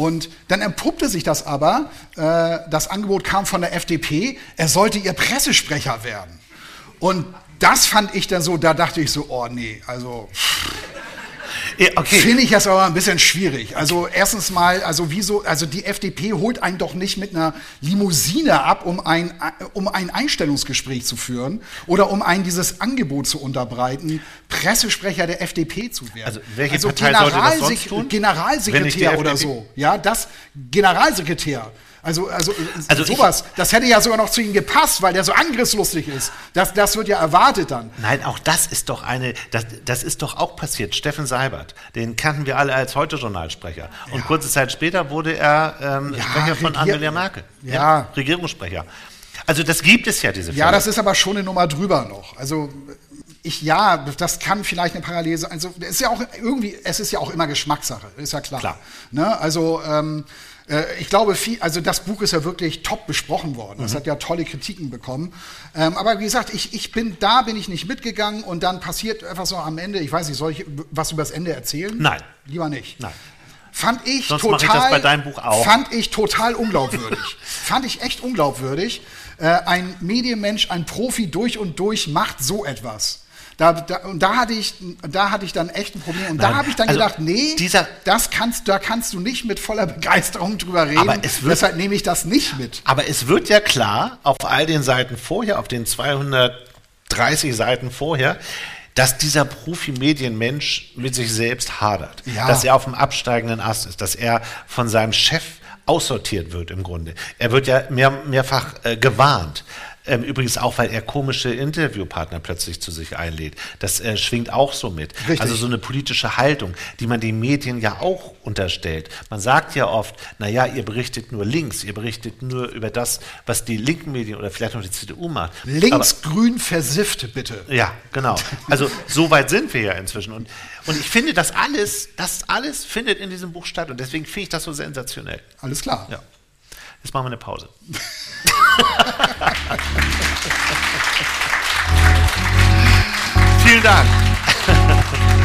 [SPEAKER 2] Und dann entpuppte sich das aber, äh, das Angebot kam von der FDP, er sollte ihr Pressesprecher werden. Und das fand ich dann so, da dachte ich so, oh nee, also. Okay. Finde ich jetzt aber ein bisschen schwierig. Also erstens mal, also wieso, also die FDP holt einen doch nicht mit einer Limousine ab, um ein, um ein Einstellungsgespräch zu führen oder um einen dieses Angebot zu unterbreiten, Pressesprecher der FDP zu werden.
[SPEAKER 1] Also welche also Partei sollte das sonst tun?
[SPEAKER 2] Generalsekretär oder so. Ja, das Generalsekretär. Also, also, also sowas, ich, das hätte ja sogar noch zu ihm gepasst, weil der so angriffslustig ist. Das, das wird ja erwartet dann.
[SPEAKER 1] Nein, auch das ist doch eine, das, das ist doch auch passiert. Steffen Seibert, den kannten wir alle als Heute-Journalsprecher. Und ja. kurze Zeit später wurde er ähm, ja, Sprecher von Regier Angela Merkel. Ja. ja. Regierungssprecher. Also das gibt es ja, diese
[SPEAKER 2] Fälle. Ja, das ist aber schon eine Nummer drüber noch. Also ich, ja, das kann vielleicht eine Parallele sein. Also, es ist ja auch irgendwie, es ist ja auch immer Geschmackssache, ist ja klar. klar. Ne? Also, ähm, äh, ich glaube, viel, also das Buch ist ja wirklich top besprochen worden. Es mhm. hat ja tolle Kritiken bekommen. Ähm, aber wie gesagt, ich, ich bin, da bin ich nicht mitgegangen und dann passiert etwas so am Ende. Ich weiß nicht, soll ich was über das Ende erzählen?
[SPEAKER 1] Nein.
[SPEAKER 2] Lieber nicht.
[SPEAKER 1] Nein.
[SPEAKER 2] Fand ich
[SPEAKER 1] Sonst
[SPEAKER 2] total.
[SPEAKER 1] Ich das bei deinem Buch auch.
[SPEAKER 2] Fand ich total unglaubwürdig. [laughs] fand ich echt unglaubwürdig. Äh, ein Medienmensch, ein Profi durch und durch macht so etwas. Da, da, und da hatte, ich, da hatte ich dann echt ein Problem. Und Nein. da habe ich dann also gedacht, nee, dieser, das kannst, da kannst du nicht mit voller Begeisterung drüber reden.
[SPEAKER 1] Aber es wird,
[SPEAKER 2] Deshalb nehme ich das nicht mit.
[SPEAKER 1] Aber es wird ja klar, auf all den Seiten vorher, auf den 230 Seiten vorher, dass dieser Profi-Medienmensch mit sich selbst hadert. Ja. Dass er auf dem absteigenden Ast ist, dass er von seinem Chef aussortiert wird im Grunde. Er wird ja mehr, mehrfach äh, gewarnt. Ähm, übrigens auch, weil er komische Interviewpartner plötzlich zu sich einlädt. Das äh, schwingt auch so mit. Richtig. Also so eine politische Haltung, die man den Medien ja auch unterstellt. Man sagt ja oft, naja, ihr berichtet nur links, ihr berichtet nur über das, was die linken Medien oder vielleicht noch die CDU macht.
[SPEAKER 2] Linksgrün versifft, bitte.
[SPEAKER 1] Ja, genau. Also so weit sind wir ja inzwischen. Und, und ich finde, das alles, das alles findet in diesem Buch statt. Und deswegen finde ich das so sensationell.
[SPEAKER 2] Alles klar.
[SPEAKER 1] Ja. Jetzt machen wir eine Pause. Vielen Dank. [laughs]